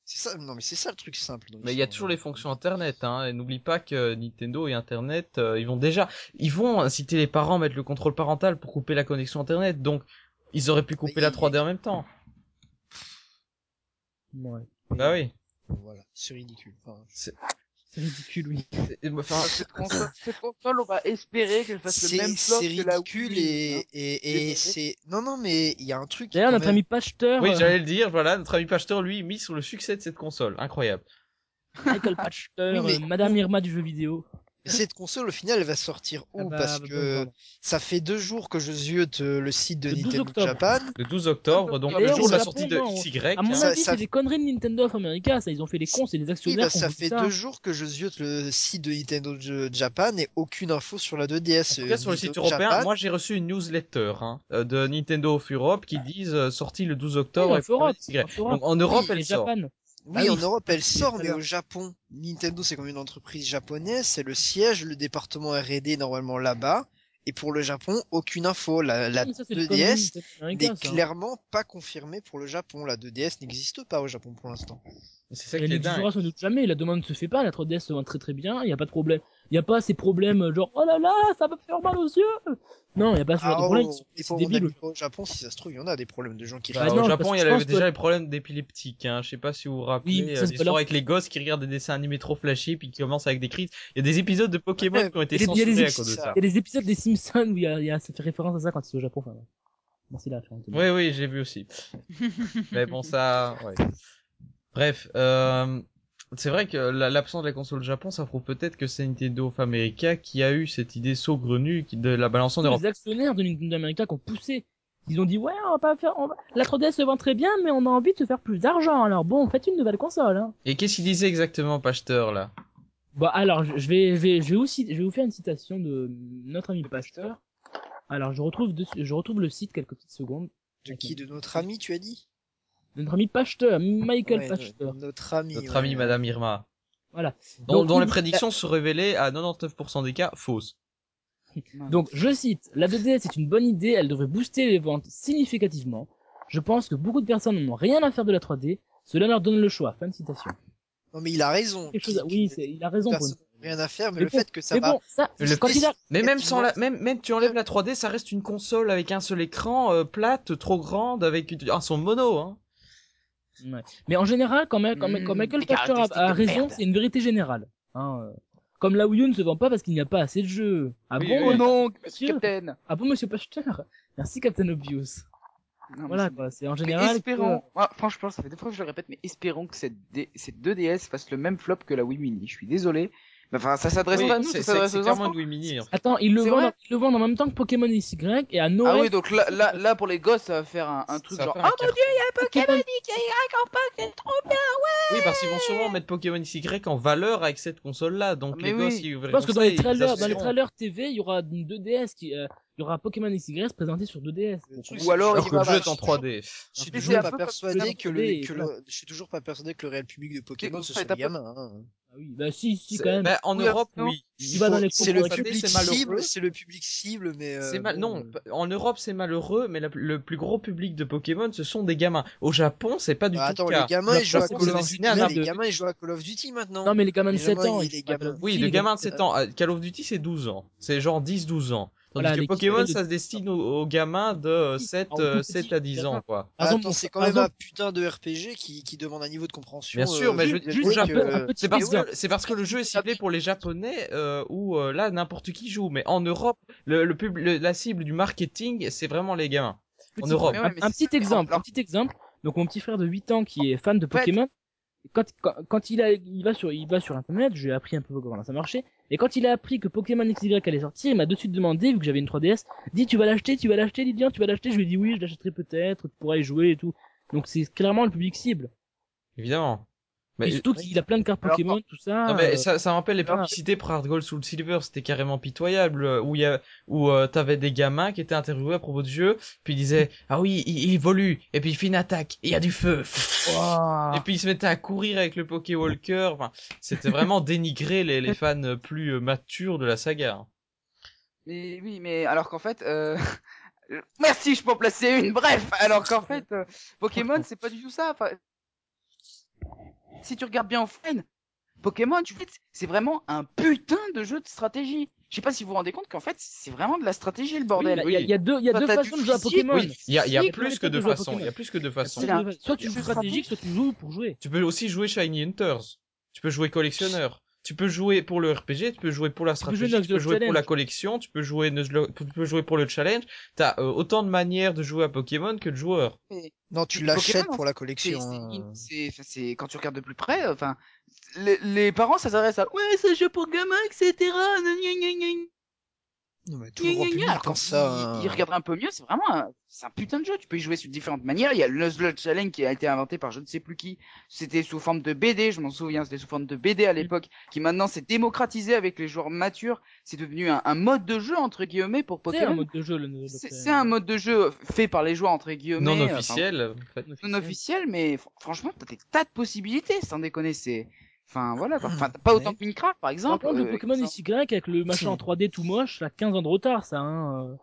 C'est ça, non mais c'est ça le truc simple. Mais il y a toujours les fonctions internet, hein. Et n'oublie pas que Nintendo et internet, euh, ils vont déjà, ils vont inciter les parents à mettre le contrôle parental pour couper la connexion internet. Donc, ils auraient pu couper Mais la il- 3D en même temps. Ouais. Bah oui. Voilà, c'est ridicule. Enfin, C'est ridicule, oui. Enfin, Cette console, cette console, on va espérer qu'elle fasse le c'est même flop c'est que la ridicule Wii, et, hein. et, et c'est non non mais il y a un truc. D'ailleurs, notre même- ami Pachter, oui, euh, j'allais le dire, voilà, notre ami Pachter, lui, mis sur le succès de cette console. Incroyable. Michael Pachter, Oui, mais- euh, Madame Irma du jeu vidéo. Mais cette console au final elle va sortir où? Ah bah, Parce bah, que bah, ça fait deux jours que je ziote euh, le site de Le 12 Nintendo octobre. Japan. Le 12 octobre, donc le jour de la sortie de XY. À mon hein. Ça- avis, ça- c'est des conneries de Nintendo of America, ça. Ils ont fait les cons, c'est les Oui, actionnaires bah, qui ont ça fait ça. deux jours que je ziote le site de Nintendo Japan et aucune info sur la 2DS. En tout cas, euh, sur le site Nintendo européen, Japan. moi j'ai reçu une newsletter hein, euh, de Nintendo of Europe qui disent euh, sorti le 12 octobre. Oui, et of Europe, XY. of Europe. Donc en Europe, Oui, elle et sort. Japan. Oui, Ah en oui, Europe, elle sort, mais au Japon, Nintendo, c'est comme une entreprise japonaise, c'est le siège, le département R&D normalement là-bas. Et pour le Japon, aucune info. La, la Oui, ça, c'est des conneries 2DS de Nintendo America, n'est ça. clairement pas confirmée pour le Japon. La 2DS n'existe pas au Japon pour l'instant. C'est ça Elle qui est dingue. n'existera sans doute jamais, la demande ne se fait pas, la 3DS se vend très très bien, il n'y a pas de problème. Il n'y a pas ces problèmes euh, genre oh là là, ça va me faire mal aux yeux. Non, il n'y a pas ce genre de Ah, problème, oh, au Japon, si ça se trouve, il y en a des problèmes de gens qui Bah, Bah au Japon, il y avait déjà que- les problèmes d'épileptiques. Hein. Je sais pas si vous vous rappelez Oui, ça, euh, l'histoire leur- avec les gosses qui regardent des dessins animés trop flashés puis qui commencent avec des crises. Il y a des épisodes de Pokémon Ouais, qui ont été y y censurés à épisodes- cause de ça. Il y a des épisodes des Simpsons où il y a, il y a- ça fait référence à ça quand ils sont au Japon. Enfin, ouais. Merci la référence. Oui, oui, j'ai vu aussi. Mais bon, ça, ouais. Bref, euh, C'est vrai que la- l'absence de la console Japon, ça prouve peut-être que c'est Nintendo of America qui a eu cette idée saugrenue de la balance en Europe. Les actionnaires de Nintendo America qui ont poussé. Ils ont dit ouais, on va pas faire. on va- La 3DS se vend très bien, mais on a envie de se faire plus d'argent. Alors bon, faites une nouvelle console. Hein. Et qu'est-ce qu'il disait exactement, Pasteur, là? Bon, alors je vais, je vais, je vais aussi, je vais vous faire une citation de notre ami Pasteur. Alors je retrouve, je retrouve le site quelques petites secondes. De qui? De notre ami, tu as dit? Notre ami Pasteur, Michael Ouais, Pasteur. no- Notre ami. Notre ouais. amie Madame Irma. Voilà. Dont, Donc, dont les prédictions se révélaient à 99% des cas fausses. Donc, je cite, la 2DS est une bonne idée, elle devrait booster les ventes significativement. Je pense que beaucoup de personnes n'ont rien à faire de la 3D, cela leur donne le choix. Fin de citation. Non, mais il a raison. Quelque chose à- Oui, c'est- il a raison. Personne rien à faire, mais, Mais le bon, fait que ça Mais va. bon, ça, le quand pire, il a... Mais même sans la, même, même tu enlèves la 3D, ça reste une console avec un seul écran, euh, plate, trop grande, avec une- un son mono, hein. Ouais. Mais en général, quand, quand, Mmh, quand Michael des Pasteur a, raison, c'est une vérité générale. Hein, euh. Comme la Wii U ne se vend pas parce qu'il n'y a pas assez de jeux. Ah Oui, bon, oui. Monsieur- non, Monsieur. Captain. Ah bon, monsieur Pasteur Merci, Captain Obvious. Non, Voilà, c'est- quoi. C'est en Mais général... espérons, Ah, franchement, ça fait deux fois que je le répète, mais espérons que cette, D... cette 2DS fasse le même flop que la Wii Mini. Je suis désolé. Enfin, ça s'adresse Oui, pas à nous, c'est ça c'est- s'adresse c'est aux enfants. Mini. en fait. Attends, ils le, C'est vendent, ils le vendent en même temps que Pokémon XY et à Noël... Ah oui, donc là, là, là, pour les gosses, ça va faire un, un truc genre, ah un mon dieu, il y a un Pokémon XY en pack, c'est trop bien. Oui, parce qu'ils vont sûrement mettre Pokémon XY en valeur avec cette console-là, donc Mais les oui. gosses, ils pense que dans les trailers, dans les trailers trailers TV, il y aura une 2DS qui, euh, il y aura Pokémon XY présenté sur 2DS. Le truc, Ou alors, il le va jeu en 3D. Je suis toujours pas persuadé que 3D le, je suis toujours pas persuadé que le réel public de Pokémon ce soit les pas- gamins. oui, bah si, si, quand même. bah, en Oui, Europe, oui. Il va dans les C'est le public, cible, c'est le public cible, mais. euh, C'est mal... bon, Non, euh, en Europe c'est malheureux, mais la- le plus gros public de Pokémon ce sont des gamins. Au Japon c'est pas du bah, tout attends, le cas. les gamins ils jouent à Call of Duty. Les de- gamins ils jouent à Call of Duty maintenant. Non, mais les gamins de Les 7 gamins, ans. il ils est jouent pas gamin. Call of Oui, le les gamin gamins de 7 ans, euh, Call of Duty c'est 12 ans. C'est genre 10-12 ans. Voilà, que les Pokémon ça se destine aux, aux gamins de euh, petits. 7, Alors, euh, tout 7 petit, à 10 ans quoi. Par Attends, c'est quand même un putain de RPG qui, qui demande un niveau de compréhension. Bien sûr, euh, mais je- juste- juste un Japon, peu- un euh, C'est parce que c'est parce que le jeu est ciblé pour les japonais euh, où euh, là n'importe qui joue, mais en Europe le, le pub- le- la cible du marketing c'est vraiment les gamins. En Europe. Ouais, un, petit exemple, un petit exemple. Donc mon petit frère de 8 ans qui est fan de Pokémon, quand, quand, quand il a, il va sur, il va sur internet, je lui ai appris un peu comment ça marchait. Et quand il a appris que Pokémon XY allait sortir, il m'a de suite demandé, vu que j'avais une 3DS, dit tu vas l'acheter, tu vas l'acheter, Lydian, tu vas l'acheter. Je lui ai dit oui, je l'achèterai peut-être, tu pourras y jouer et tout. Donc c'est clairement le public cible. Évidemment. Mais et surtout qu'il a plein de cartes Alors, Pokémon, tout ça. Non mais euh, ça, ça me rappelle les publicités pour Hard Gold Soul Silver, c'était carrément pitoyable, où il y a, où euh, t'avais des gamins qui étaient interviewés à propos du jeu, puis ils disaient ah oui il, il évolue, et puis il fait une attaque, et il y a du feu, et puis ils se mettaient à courir avec le Poké Walker, enfin c'était vraiment dénigrer les, les fans plus euh, matures de la saga. hein. Mais oui, mais alors qu'en fait, euh... merci, je peux en placer une. Bref, alors qu'en fait, euh, Pokémon, c'est pas du tout ça. Enfin, si tu regardes bien offline, Pokémon, tu sais, c'est vraiment un putain de jeu de stratégie. Je sais pas si vous vous rendez compte qu'en fait, c'est vraiment de la stratégie le bordel. il y a- il y a deux, y a deux façons de jouer à Pokémon. Oui, il y a, y plus que de deux façons, il y a plus que deux façons. Soit tu joues stratégique, soit tu joues pour jouer. Tu peux aussi jouer Shiny Hunters, tu peux jouer collectionneur. Tu peux jouer pour le RPG, tu peux jouer pour la peux jouer stratégie, tu peux jouer pour la collection, tu peux jouer tu peux jouer pour le challenge. T'as euh, autant de manières de jouer à Pokémon que de joueurs. Non, tu l'achètes pour la collection. c'est, quand tu regardes de plus près, enfin, les, les parents, ça s'adresse à, ouais, c'est un jeu pour gamins, etc. gna, mais tout le Gna, gna, Alors, quand ça. hein. il, il regarderait un peu mieux, c'est vraiment un, c'est un putain de jeu. Tu peux y jouer sur différentes manières. Il y a le Nuzlocke Challenge qui a été inventé par je ne sais plus qui. C'était sous forme de BD, je m'en souviens. C'était sous forme de BD à l'époque, qui maintenant s'est démocratisé avec les joueurs matures. C'est devenu un, un mode de jeu entre guillemets pour C'est un Pokémon. mode de jeu, le C'est, un mode de jeu fait par les joueurs entre guillemets. Non enfin, officiel. en fait. non officiel, mais fr- franchement, t'as des tas de possibilités, sans déconner, c'est, enfin, voilà, quoi. Enfin, pas autant que Minecraft, par Par exemple. contre, le euh, Pokémon XY avec le machin en 3D tout moche, ça a 15 ans de retard, ça, hein. euh.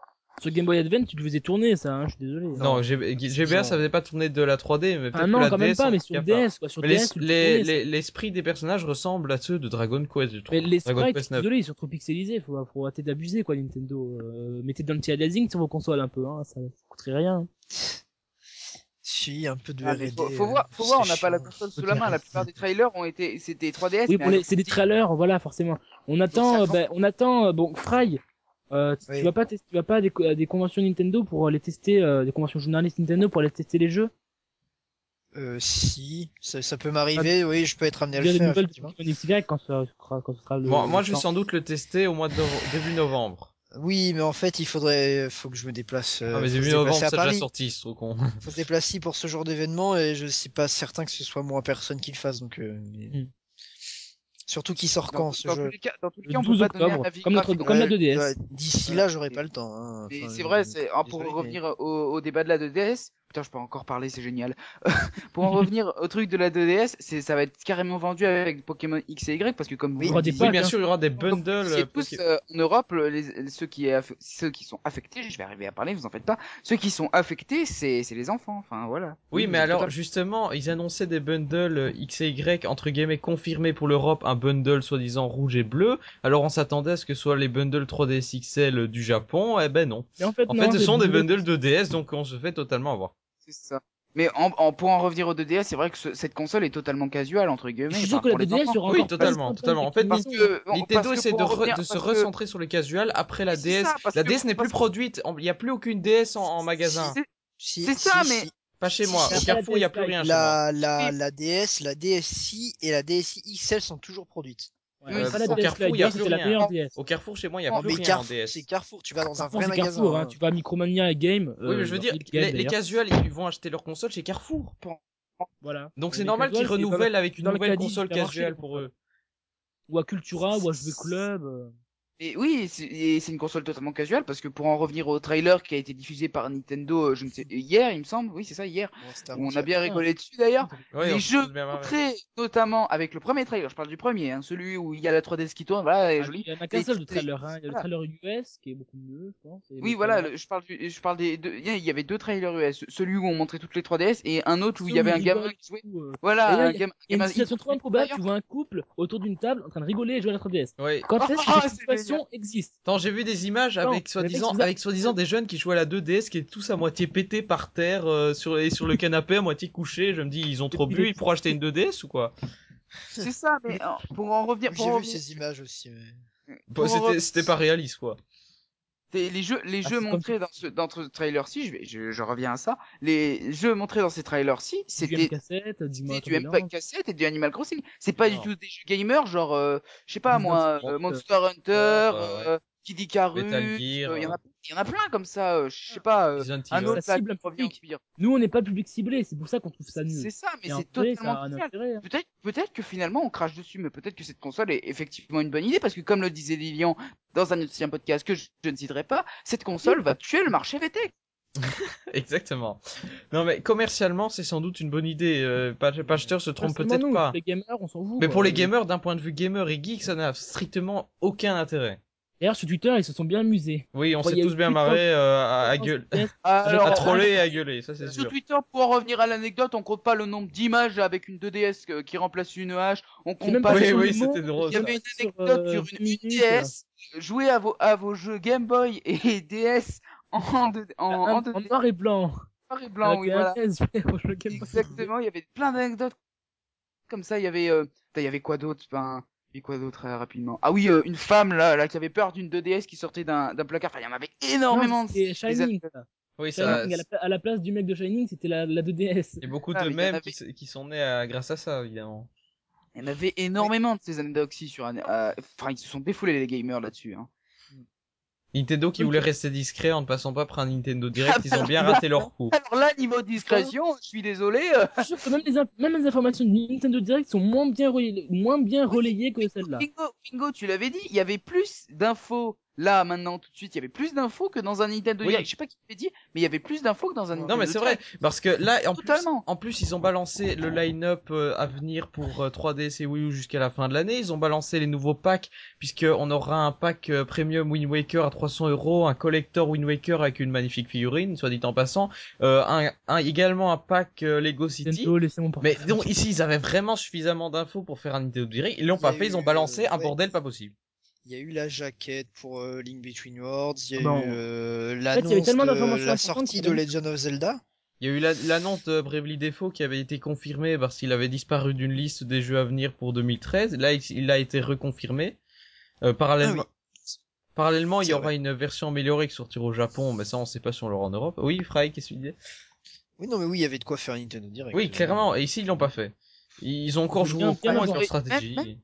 Sur Game Boy Advance, tu le faisais tourner, ça, hein, je suis désolé. Non, G- GBA ça faisait pas tourner de la 3D, mais peut-être Ah que non, la quand même pas, mais sur DS, quoi. Sur Mais les- DS, l'esprit des personnages ressemble à ceux de Dragon Quest, je trouve. Mais les sprites, Quest je suis 9. désolé, ils sont trop pixelisés, faut, faut arrêter d'abuser, quoi, Nintendo. Euh, mettez dans le anti-aliasing sur vos consoles un peu, hein, ça, ça coûterait rien. Si, un peu de Ah, faut, faut euh, voir, faut voir, on n'a pas la console sous la main. La plupart des trailers ont été, c'était 3DS. Oui, les, c'est des trailers, voilà, forcément. On attend, euh, ben, on attend, euh, bon, Fry. Euh, tu- Oui. tu vas pas tu vas pas à des, co- à des conventions Nintendo pour aller tester, euh, des conventions journalistes Nintendo pour aller tester les jeux? Euh, si, ça, ça peut m'arriver, oui, je peux être amené à Il y a le des faire. quand ça sera, quand ce sera le. Moi, moi, je vais sans doute le tester au mois de début novembre. Oui, mais en fait, il faudrait, faut que je me déplace. euh, ah, mais début novembre, c'est déjà sorti, c'est trop con. Faut se déplacer pour ce genre d'événement et je suis pas certain que ce soit moi personne qui le fasse, donc. euh, mais- Hmm. Surtout qu'il sort Dans, quand ce dans jeu tous les cas, dans tous les Le cas, on 12 peut pas donner un octobre, avis comme notre- comme la Ouais, 2DS. ouais, D'ici là, j'aurai pas le temps. Hein. Et Enfin, c'est vrai, c'est ah, pour désolé, mais- revenir au, au débat de la 2DS. Putain, je peux encore parler, c'est génial. pour en revenir au truc de la 2DS, c'est ça va être carrément vendu avec Pokémon X et Y parce que comme Oui, vous disiez, bien sûr, il y aura des bundles. euh, tous, Poké- euh, en Europe, les, ceux qui est aff- ceux qui sont affectés, je vais arriver à parler, vous en faites pas. Ceux qui sont affectés, c'est c'est les enfants. Enfin voilà. Oui, mais alors total- justement, ils annonçaient des bundles euh, X et Y entre guillemets confirmés pour l'Europe, un bundle soi-disant rouge et bleu. Alors on s'attendait à ce que ce soit les bundles 3DS XL du Japon, eh ben non. Mais en fait, En non, fait, ce sont des bundle- bundles de DS, donc on se fait totalement avoir. C'est ça. Mais en, en- pour en revenir au 2DS, c'est vrai que ce- cette console est totalement casual entre guillemets. Je suis sûr que la pour les 2DS enfants. sera Oui, totalement, totalement. En fait, Parce que Nintendo parce essaie de, re- de se que- recentrer sur le casual après la DS. ça, la que- DS n'est plus produite, il n'y a plus aucune DS en, en magasin. C'est- ça, mais-. Pas chez moi, au. Carrefour il n'y a plus La rien chez moi. La, la, la DS, la DSi et la DSi XL sont toujours produites. Ouais, la au DS Carrefour, Lite, il y a c'était plus la rien. meilleure DS. Au Carrefour chez moi il n'y a Oh, plus rien en DS. c'est Carrefour, tu vas dans un Carrefour, vrai magasin. Carrefour, hein. hein. tu vas à Micromania et Game. Oui, mais je veux dire, les, les casuals, ils vont acheter leur console chez Carrefour. Voilà. Donc c'est normal qu'ils renouvellent avec une nouvelle console casual pour eux. Ou à Cultura, ou à HB Club. Et oui, c'est et c'est une console totalement casual parce que pour en revenir au trailer qui a été diffusé par Nintendo, euh, je ne sais hier, il me semble, oui c'est ça hier, Bon, on a bien rigolé dessus d'ailleurs. Ouais, les jeux montrés, notamment avec le premier trailer, je parle du premier, hein, celui où il y a la 3DS qui tourne, voilà, elle est Ah, jolie. Il y en a qu'un seul de les- trailer. Hein. Il y a le trailer US qui est beaucoup mieux, je pense. Oui, le voilà, le- je parle du, je parle des deux, il y avait deux trailers US, celui où on montrait toutes les 3DS et un autre où il y avait un gamin qui jouait. Voilà, Et là, un il y a- gamin. Une situation trop improbable, tu vois un couple autour d'une table en train de rigoler et jouer à la 3DS. Ouais. Quand existe Attends, j'ai vu des images Non, avec mais soi-disant avec soi-disant des jeunes qui jouaient à la 2DS qui étaient tous à moitié pétés par terre euh, sur et sur le canapé à moitié couchés. Je me dis ils ont trop bu, ils pourront acheter une 2DS ou quoi? C'est ça, mais pour en revenir, pour J'ai vu revenir- ces images aussi. Bon, C'était re- c'était pas réaliste quoi. C'est les jeux, les Ah, jeux c'est montrés dans ce, dans ce trailer-ci, je vais, je, je reviens à ça. Les jeux montrés dans ces trailers-ci, Du cassette, du Land. MP cassette et du Animal Crossing. C'est pas du tout des jeux gamers, genre, euh, je sais pas moi, euh, euh, Monster Hunter, ouais. Kid Icarus, Metal euh, Gear, il y en euh. a, il y en a plein comme ça, euh, je sais pas, euh, un autre Ça cible public. Nous, on n'est pas le public ciblé, c'est pour ça qu'on trouve ça nul. C'est ça, mais c'est totalement hein. Peut-être, peut-être que finalement on crache dessus, mais peut-être que cette console est effectivement une bonne idée parce que comme le disait Lilian dans un ancien podcast que je, je ne citerai pas, cette console va tuer le marché VT. Exactement. Non mais commercialement c'est sans doute une bonne idée. Euh, Patcher se trompe peut-être pas. Les gamers, on s'en fout. Mais quoi. pour les gamers, d'un point de vue gamer et geek, ça n'a strictement aucun intérêt. D'ailleurs, sur Twitter, ils se sont bien amusés. Oui, on s'est tous bien marrés euh, à, à, gueule- Alors, à troller et à gueuler, ça c'est Sur sûr. Twitter, pour en revenir à l'anecdote, on compte pas le nombre d'images avec une 2DS euh, qui remplace une hache. On compte pas Oui, sur oui, c'était drôle, Il y avait une sur, anecdote euh, sur 10 une, DS. Jouer à vos, à vos jeux Game Boy et DS en, deux- en, En, en, en deux- noir et blanc. noir et blanc, oui, voilà. Exactement, il y avait plein d'anecdotes comme ça. Il y avait, euh, il y avait quoi d'autre? Ben, avait quoi d'autre euh, rapidement? Ah oui, euh, une femme là, là qui avait peur d'une 2DS qui sortait d'un placard. Enfin, il y en avait énormément. Des Shining. ça. Oui, ça. Shining, à, la, à la place du mec de Shining, c'était la, la 2DS. Il y a beaucoup Ah, de mèmes avait- qui, sont nés à- grâce à ça, évidemment. Il y en avait énormément de ces anecdotes sur. un- euh, Enfin, ils se sont défoulés les gamers là-dessus. Hein. Nintendo qui voulait rester discret en ne passant pas par un Nintendo Direct, ils ont bien raté leur coup. Alors là, niveau discrétion, je suis désolé. euh, Je suis sûr que même les, in- même les informations de Nintendo Direct sont moins bien relayées, moins bien relayées que celles-là. Bingo, bingo, tu l'avais dit, il y avait plus d'infos là maintenant tout de suite, il y avait plus d'infos que dans un Nintendo Oui. Direct. Je sais pas qui l'avait dit, mais il y avait plus d'infos que dans un Nintendo Non mais c'est vrai, parce que là, en plus, en plus ils ont balancé le line-up euh, à venir pour euh, 3DS et Wii U jusqu'à la fin de l'année. Ils ont balancé les nouveaux packs, puisque on aura un pack euh, premium Wind Waker à 300 euros, un collector Wind Waker avec une magnifique figurine, soit dit en passant, euh, un, un- également un pack euh, Lego City. Nintendo, laissez-moi Mais donc ici ils avaient vraiment suffisamment d'infos pour faire un Nintendo Direct, ils l'ont pas a fait, ils ont balancé euh, un ouais. bordel pas possible. Il y a eu la jaquette pour euh, Link Between Worlds, il y a Bon. eu euh, fait, il y avait l'annonce tellement de la sortie de Legend of Zelda. Il y a eu la- l'annonce de Bravely Default qui avait été confirmée parce qu'il avait disparu d'une liste des jeux à venir pour 2013. Là, il, il a été reconfirmé. Euh, parallèlement, parallèlement, il y aura vrai. une version améliorée qui sortira au Japon, mais ça, on sait pas si on l'aura en Europe. Oui, Fry, qu'est-ce que tu disais? Oui, non, mais oui, il y avait de quoi faire Nintendo Direct. Oui, clairement. Et ici, ils l'ont pas fait. Ils ont encore joué au con avec leur stratégie. Même-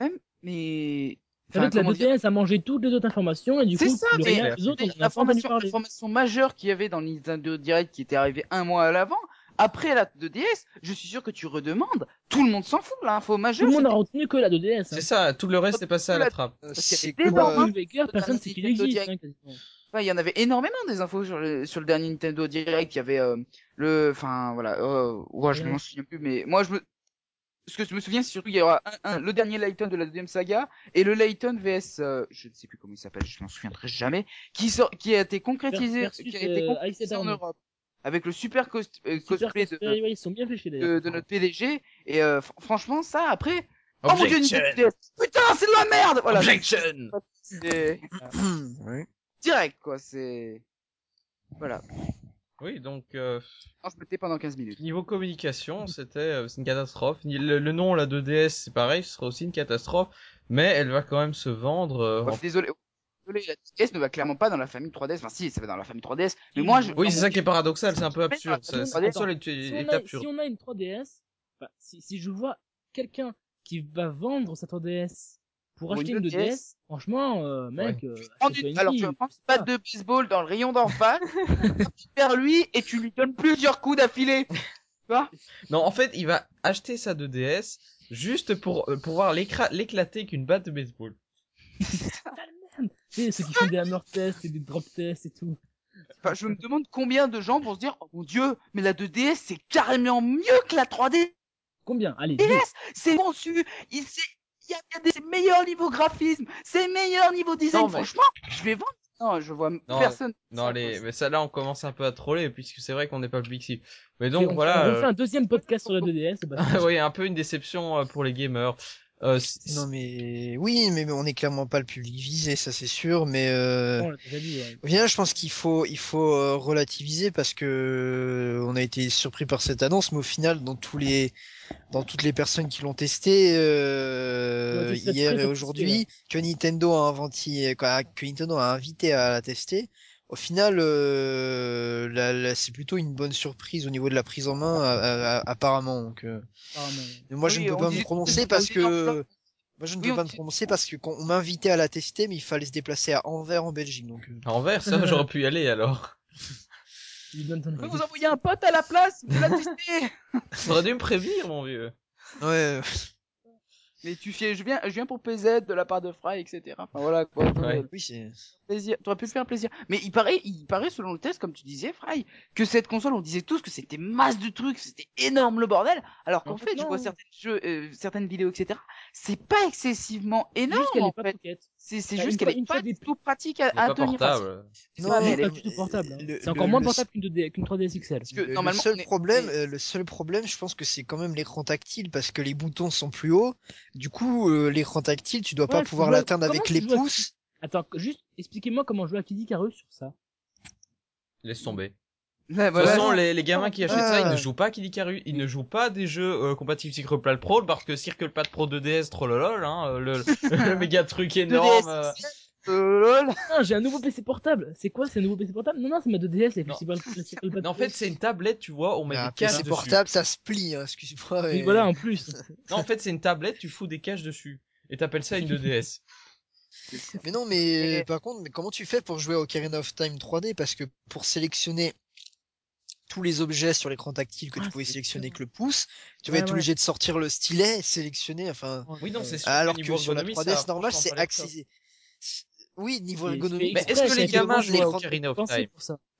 même, mais. En fait, la 2DS a mangé toutes les autres informations et du coup, C'est ça, le mais rien- les autres, on pas entendu L'information, parler. l'information majeure qu'il y avait dans le Nintendo Direct qui était arrivée un mois à l'avant, après la 2DS, je suis sûr que tu redemandes, tout le monde s'en fout, l'info Tout majeure. le monde a retenu que la 2DS. Hein. C'est ça, tout le reste est passé à la trappe. C'est quoi personne sait qu'il existe. Hein. Enfin, il y en avait énormément des infos sur le, sur le dernier Nintendo Direct. Il y avait euh, le, enfin voilà, euh, ouais, je Ouais. m'en souviens plus, mais moi je me, ce que je me souviens, c'est surtout qu'il y aura un, un- le dernier Layton de la deuxième saga et le Layton VS, euh, je ne sais plus comment il s'appelle, je m'en souviendrai jamais, qui sort, qui a été concrétisé, Versus, qui a été euh, concrétisé en. Europe. Avec le super cost- euh, Super cosplay de, cosplay, ouais, ils sont bien fichés de, notre PDG et euh, fr- franchement ça après, oh mon dieu, putain c'est de la merde, voilà, Objection. c'est Ouais. direct quoi, c'est, voilà, Oui, donc euh, Non, je me tais pendant 15 minutes. niveau communication, c'était euh, une catastrophe. Le, le nom, la 2DS, c'est pareil, ce sera aussi une catastrophe, mais elle va quand même se vendre. euh, Ouais, en- désolé. Désolé, la 3DS ne va clairement pas dans la famille 3DS. Enfin, si, ça va dans la famille 3DS. Mais moi, je. Oui, c'est ça qui est paradoxal, c'est un peu absurde. Cette console est, Si est on, a, absurde. si on a une 3DS, enfin, si, si je vois quelqu'un qui va vendre sa 3DS pour Pour acheter une une 2DS, 2DS, franchement, euh, mec, euh, une- Alors, tu vas prendre une batte de baseball dans le rayon d'en face, vers lui, et tu lui donnes plusieurs coups d'affilée. Tu vois? Non, en fait, il va acheter sa 2DS juste pour euh, pouvoir l'écra- l'éclater avec une batte de baseball. Tu sais, ceux qui font des hammer tests et des drop tests et tout. Enfin, je me demande combien de gens vont se dire, oh mon dieu, mais la 2DS, c'est carrément mieux que la 3DS. Combien? Allez, deux. C'est conçu. Il sait- il y a, il y a des meilleurs niveaux graphisme, c'est meilleur niveau design. Non, mais- Franchement, je vais vendre. Non, je vois personne. Non, les... mais ça là, on commence un peu à troller, puisque c'est vrai qu'on n'est pas le public cible. Mais donc on, voilà, on euh, refait un deuxième podcast sur la 2DS. et bah, oui, un peu une déception euh, pour les gamers. Euh, Non mais oui, mais on est clairement pas le public visé, ça c'est sûr. Mais euh... dit. ouais. final, je pense qu'il faut il faut euh, relativiser parce que euh, on a été surpris par cette annonce, mais au final, dans tous les dans toutes les personnes qui l'ont testé euh, hier et aujourd'hui, que Nintendo a inventé, que Nintendo a invité à la tester. Au final, euh, c'est plutôt une bonne surprise au niveau de la prise en main, apparemment. Donc, euh, Apparemment. mais moi, je Oui, ne peux pas dit- me on prononcer parce que moi, je ne Oui, peux on pas me prononcer parce que quand on m'a invité à la tester, mais il fallait se déplacer à Anvers en Belgique. Donc, euh, Envers, ça, j'aurais pu y aller alors. Ton vous envoyer un pote à la place, il l'a testé. T'aurais dû me prévenir, mon vieux. ouais. Mais tu fais, je viens, je viens pour PZ de la part de Fry, etc. Enfin voilà quoi. Ouais. Oui, c'est. Plaisir. T'aurais pu faire plaisir. Mais il paraît, il paraît selon le test, comme tu disais, Fry, que cette console, on disait tous que c'était masse de trucs, c'était énorme le bordel. Alors qu'en En fait, fait, je non. vois certaines jeux, euh, certaines vidéos, etc. C'est pas excessivement énorme en fait. C'est, c'est juste qu'elle est une pas fois du des- tout pratique à, à pas tenir. portable. Elle est est- pas du tout portable. hein. C'est le- encore moins le- portable qu'une 2D qu'une 3DS XL. Parce que Le- normalement, le seul problème, euh, le seul problème, je pense que c'est quand même l'écran tactile parce que les boutons sont plus hauts. Du coup, euh, l'écran tactile, tu dois Ouais, pas pouvoir l'atteindre avec les pouces. Attends, juste expliquez-moi comment jouer à Kid Icarus sur ça. Laisse tomber. Ouais, De toute façon, les, les gamins qui achètent ça, ils ne Ah. jouent pas à Kid Icarus, ils ne jouent pas des jeux euh, compatibles CirclePad Pro parce que CirclePad Pro 2DS, trollolol, hein, euh, le, le méga truc énorme. euh, 2DS. Euh. Ah, j'ai un nouveau PC portable. C'est quoi, c'est un nouveau PC portable? Non, non, c'est ma 2DS, la Non. en fait, c'est une tablette, tu vois, on met Ah, des caches c'est dessus. portable, ça se plie, hein, excuse-moi. Mais- voilà, en plus. Non, en fait, c'est une tablette, tu fous des caches dessus. Et t'appelles ça une 2DS. Mais non, mais Et- par contre, mais comment tu fais pour jouer à Ocarina of Time 3D Parce que pour sélectionner tous les objets sur l'écran tactile que Ah, tu pouvais c'est sélectionner que le pouce, tu Ouais, vas être ouais. obligé de sortir le stylet, sélectionner, enfin. Oui, non, c'est sûr. Alors que sur la ergonomie, 3DS ça a normale, c'est accessible. Oui, niveau ergonomie. Mais est-ce que les gamins jouent à Ocarina of Time.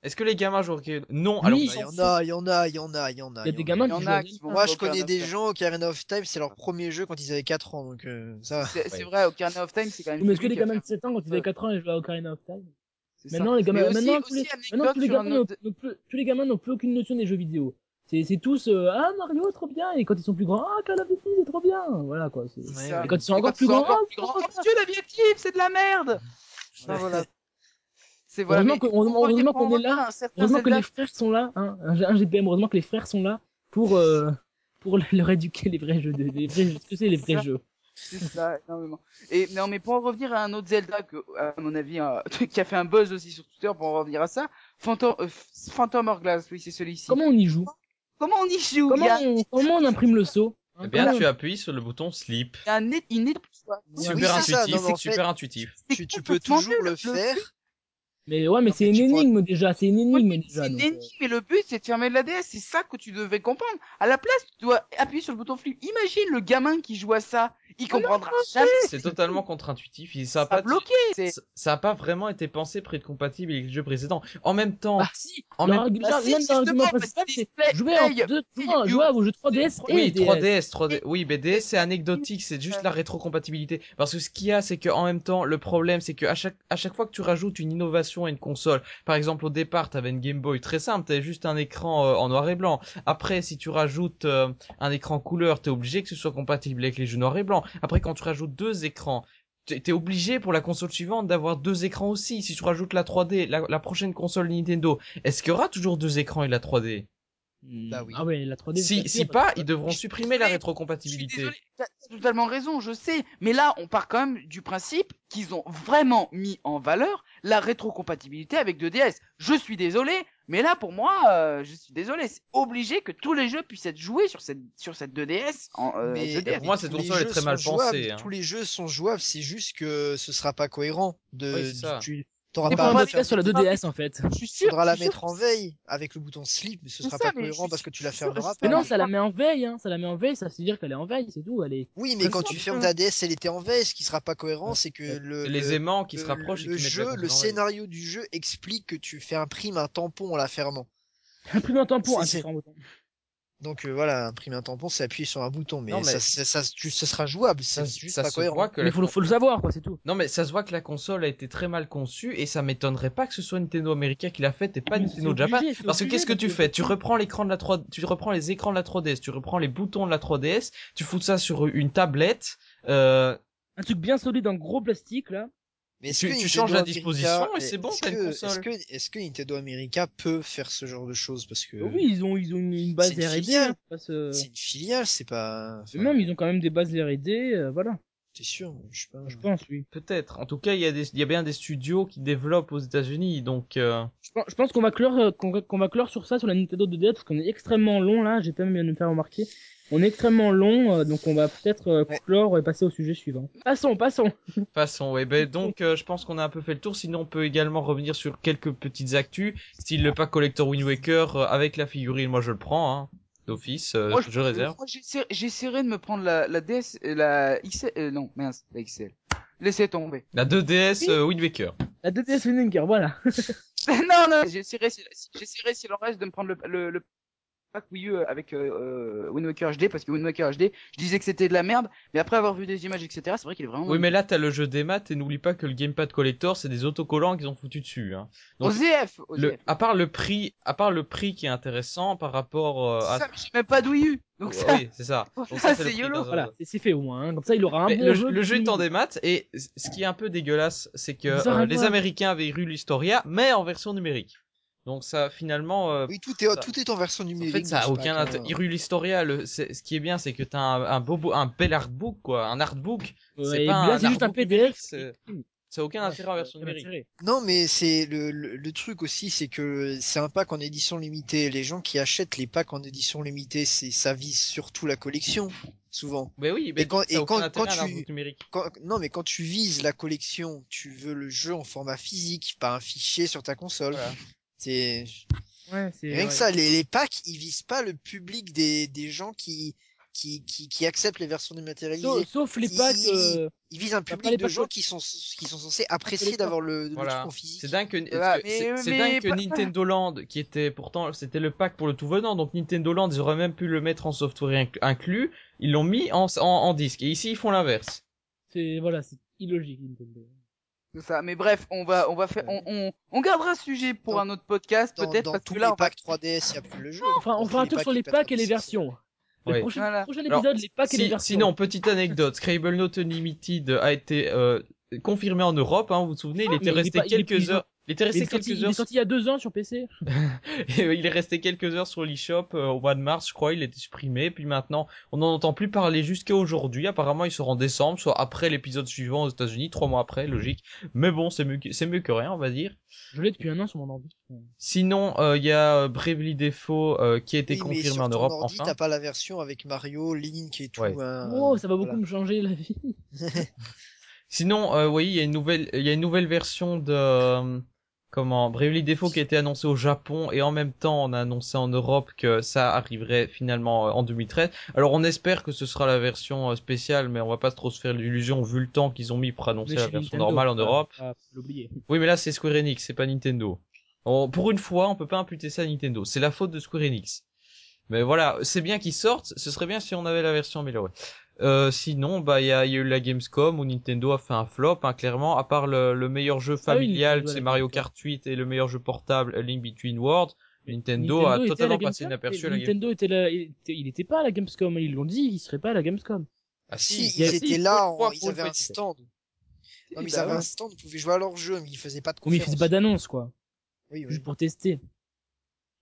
Est-ce que les gamins jouent au Ocarina Non, alors ils Il y en a, il y en a, il y en a, il y en a. Il y a des gamins Il y qui en jouent à Moi, je connais des gens, Ocarina of Time, c'est leur premier jeu quand ils avaient 4 ans, donc euh, ça. C'est, vrai, Ocarina of Time, c'est quand même. Mais est-ce que les gamins fait de 7 ans, quand ils avaient 4 ans, ils jouaient à Ocarina of Time. Maintenant, les gamins, maintenant, tous les gamins n'ont plus aucune notion des jeux vidéo. C'est, c'est tous, euh, ah, Mario, trop bien, et quand ils sont plus grands, ah, Call of Duty, c'est trop bien, voilà, quoi. Ouais. Et quand ils sont encore plus sont grands, ah, oh bien. mon dieu, la vie active, c'est de la merde! Enfin, voilà. C'est voilà. Heureusement qu'on est là. Heureusement que les frères sont là, hein, un, GPM, heureusement que les frères sont là pour, euh, pour leur éduquer les vrais jeux, de- les vrais jeux, ce que c'est les vrais jeux. C'est ça, énormément. Et non, mais pour en revenir à un autre Zelda que, à mon avis, un qui a fait un buzz aussi sur Twitter, pour en revenir à ça, Phantom, euh, Phantom Hourglass, oui, c'est celui-ci. Comment on y joue? Comment on y joue comment Il y a, on, comment on imprime le saut hein, Eh bien, comment tu appuies sur le bouton sleep. il y a un, é- une étape- Oui, Super c'est ça, intuitif, non, c'est super fait, intuitif. Tu, tu peux toujours le le faire. Mais ouais, mais c'est une pourras- énigme déjà, c'est une énigme C'est déjà. une donc, euh, énigme, mais le but c'est de fermer la DS, c'est ça que tu devais comprendre. À la place, tu dois appuyer sur le bouton flip. Imagine le gamin qui joue à ça, il comprendra jamais. C'est totalement contre-intuitif. Il- Ça a Ça a pas bloqué. Ça- ça a pas vraiment été pensé près de compatible avec les jeux précédents. En même temps, Bah si, en leur même Bah si, même leur argument justement, principal, parce c'est que play- jouer en play- deux, play- jouer you- au jeu 3DS et Oui, DS. 3DS, 3D. Oui, mais DS c'est anecdotique, c'est juste la rétrocompatibilité. Parce que ce qu'il y a, c'est que en même temps, le problème, c'est que à chaque à chaque fois que tu rajoutes une innovation à une console, par exemple au départ, t'avais une Game Boy très simple, t'avais juste un écran euh, en noir et blanc. Après, si tu rajoutes euh, un écran couleur, t'es obligé que ce soit compatible avec les jeux noir et blanc. Après, quand tu rajoutes deux écrans T'es t'es obligé pour la console suivante d'avoir deux écrans aussi. Si tu rajoutes la 3D, la, la prochaine console Nintendo, est-ce qu'il y aura toujours deux écrans et la 3D Bah oui. Ah ouais, la 3D. Si, pas, ils devront supprimer la rétrocompatibilité. t'as totalement raison, je sais. Mais là, on part quand même du principe qu'ils ont vraiment mis en valeur la rétrocompatibilité avec 2DS. Je suis désolé, mais là, pour moi, euh, je suis désolé. C'est obligé que tous les jeux puissent être joués sur cette, sur cette 2DS. En, euh, Mais, 2DS. pour moi, cette console est très mal pensée, hein. Tous les jeux sont jouables, c'est juste que ce sera pas cohérent. De, Oui, tu t'auras pas à faire sur la des- 2DS en fait. Je suis sûr. faudra la mettre en veille avec le bouton slip, mais ce sera pas mais cohérent parce que tu la fermeras Mais pas. non, ça la met en veille, hein. Ça la met en veille, ça veut dire qu'elle est en veille, c'est tout. Elle est. Oui, mais quand tu fermes hein. ta DS, elle était en veille. Ce qui sera pas cohérent, c'est que le, les le- aimants qui se rapprochent le jeu, le scénario du jeu explique que tu fais imprimer un tampon en la fermant. Imprime un tampon, Donc euh, voilà, imprimer un tampon, c'est appuyer sur un bouton, mais, Non, mais- ça, ça, ça, tu- ce sera jouable, Ça, c'est juste ça pas se cohérent. voit que Mais faut, le- faut le savoir, quoi, c'est tout. Non mais ça se voit que la console a été très mal conçue et ça m'étonnerait pas que ce soit Nintendo America qui l'a faite et pas Mais Nintendo Japan. obligé, Parce que qu'est-ce que tu fais? Tu reprends l'écran de la 3 tu reprends les écrans de la 3DS, tu reprends les boutons de la 3DS, tu fous ça sur une tablette, euh, Un truc bien solide en gros plastique là. Mais est-ce Tu- que tu Nintendo changes la America- disposition et c'est bon, est-ce t'as une que- console. Est-ce que, est-ce que Nintendo America peut faire ce genre de choses? Parce que Oui, ils ont, ils ont une, une base R&D. hein, euh, c'est une filiale, c'est pas. enfin, Même, ils ont quand même des bases R&D, euh, voilà. T'es sûr? Je sais pas. Je pense, oui. peut-être. En tout cas, il y a des il y a bien des studios qui développent aux États-Unis donc euh, Je pense, je pense qu'on va clore, euh, qu'on va, qu'on va clore sur ça sur la Nintendo 2DS parce qu'on est extrêmement long là. J'ai pas même me faire remarquer. On est extrêmement long, euh, donc on va peut-être euh, Ouais. clore et passer au sujet suivant. Passons, passons. Passons, ouais, ben donc euh, je pense qu'on a un peu fait le tour. Sinon, on peut également revenir sur quelques petites actus, style le pack collector Wind Waker euh, avec la figurine. Moi, je le prends, hein, d'office. euh, je, réserve. J'essaierai de me prendre la, la DS, euh, la XL, euh, non, mince, la XL. Laissez tomber. La 2DS euh, Wind Waker. La 2DS Winninker, voilà. non, non, j'essaierai, si- j'essaierai s'il en reste de me prendre le, le, le pack Wii U avec euh, euh, Wind Waker HD parce que Wind Waker HD, je disais que c'était de la merde, mais après avoir vu des images, etc., c'est vrai qu'il est vraiment. Oui, mais là, t'as le jeu des maths et n'oublie pas que le gamepad collector, c'est des autocollants qu'ils ont foutu dessus. Hein. Donc, ZF, au le, ZF. à part le prix, à part le prix qui est intéressant par rapport euh, à. Ça, mais j'ai même pas de Wii U. Donc Ouais, ça, Oui, c'est ça. Donc ça, ça, c'est YOLO. Voilà, c'est- fait au moins. hein. Comme ça, il aura un Mais bon le, jeu. le jeu est en fini. démat et ce qui est un peu dégueulasse, c'est que euh, les. Américains avaient eu l'Historia, mais en version numérique. Donc ça, finalement, euh, Oui, tout est, Ça- tout est en version en numérique. fait, ça a aucun intérêt. hein. Hyrule Historia, le, ce qui est bien, c'est que t'as un, un beau, un bel artbook, quoi, un artbook. Ouais, c'est pas là, un juste un PDF. Ça a aucun Ouais, intérêt en version numérique. Non, mais c'est le, le, le truc aussi, c'est que c'est un pack en édition limitée. Les gens qui achètent les packs en édition limitée, c'est ça vise surtout la collection, souvent. Mais oui, mais Et quand- et quand- tu- artbook numérique. Quand, non, mais quand tu vises la collection, tu veux le jeu en format physique, pas un fichier sur ta console. Voilà. C'est Ouais, rien ouais. que ça. Les, les packs, ils visent pas le public des, des gens qui, qui, qui, qui acceptent les versions dématérialisées. Sauf, sauf les Ils- packs. euh, Ils visent un pas public les de gens qui sont, qui sont censés apprécier d'avoir le, le Voilà. truc en physique. C'est dingue que, Voilà, que- c'est mais- c'est mais dingue que Nintendo Land, qui était pourtant, c'était le pack pour le tout venant, donc Nintendo Land, ils auraient même pu le mettre en software inc- inclus, ils l'ont mis en, en, en disque. Et ici, ils font l'inverse. C'est voilà, c'est illogique. Nintendo. Ça. Mais bref, on va, on va faire, on, on, on gardera ce sujet pour Dans- un autre podcast, peut-être, dans parce tous que là, va packs 3DS, il n'y a plus le jeu. On fera, on fera un tour sur les packs et les 3DS, versions. Le Ouais. prochain, Voilà. prochain Alors, épisode, les packs et les Si- versions. sinon, petite anecdote, Scribble Note Unlimited a été euh, confirmé en Europe, hein, vous vous souvenez, il Ah, était il resté pas- quelques heures. Il était Il resté est, sorti, quelques il est heures. sorti il y a deux ans sur PC. Il est resté quelques heures sur l'eShop euh, au mois de mars, je crois. Il était supprimé. Puis maintenant, on n'en entend plus parler jusqu'à aujourd'hui. Apparemment, il sort en décembre, soit après l'épisode suivant aux États-Unis, trois mois après, logique. Mais bon, c'est mieux, que- c'est mieux que rien, on va dire. Je l'ai depuis un an sur mon ordi. Sinon, euh, il y a euh, Bravely Default euh, qui a été Oui, mais confirmé sur en ton Europe ordi, enfin. T'as pas la version avec Mario, Link et tout. Ouais. hein, Oh, ça va beaucoup voilà. me changer la vie. Sinon, euh, oui, il y a une nouvelle, il y a une nouvelle version de euh, comment Bravely Default qui a été annoncée au Japon et en même temps on a annoncé en Europe que ça arriverait finalement euh, en 2013. Alors on espère que ce sera la version euh, spéciale, mais on va pas trop se faire l'illusion vu le temps qu'ils ont mis pour annoncer la version Nintendo, normale en Europe. Oui, mais là c'est Square Enix, c'est pas Nintendo. On- pour une fois, on peut pas imputer ça à Nintendo. C'est la faute de Square Enix. Mais voilà, c'est bien qu'ils sortent. Ce serait bien si on avait la version améliorée. Euh, sinon, bah il y a, il y a eu la Gamescom où Nintendo a fait un flop, hein, clairement. À part le, le meilleur jeu Ah oui, familial, c'est Mario. Kart 8 et le meilleur jeu portable, A Link Between Worlds. Nintendo, a totalement passé inaperçu la Gamescom. Nintendo était là, il était, il était pas à la Gamescom, ils l'ont dit, il serait pas à la Gamescom. Ah Si, il ils étaient là, en- ils avaient un stand. Non, mais ils bah avaient ouais. un stand, ils pouvaient jouer à leur jeu, mais ils faisaient pas de Oui, mais ils conférence. faisaient pas d'annonce, quoi. Oui, oui. Juste pour tester.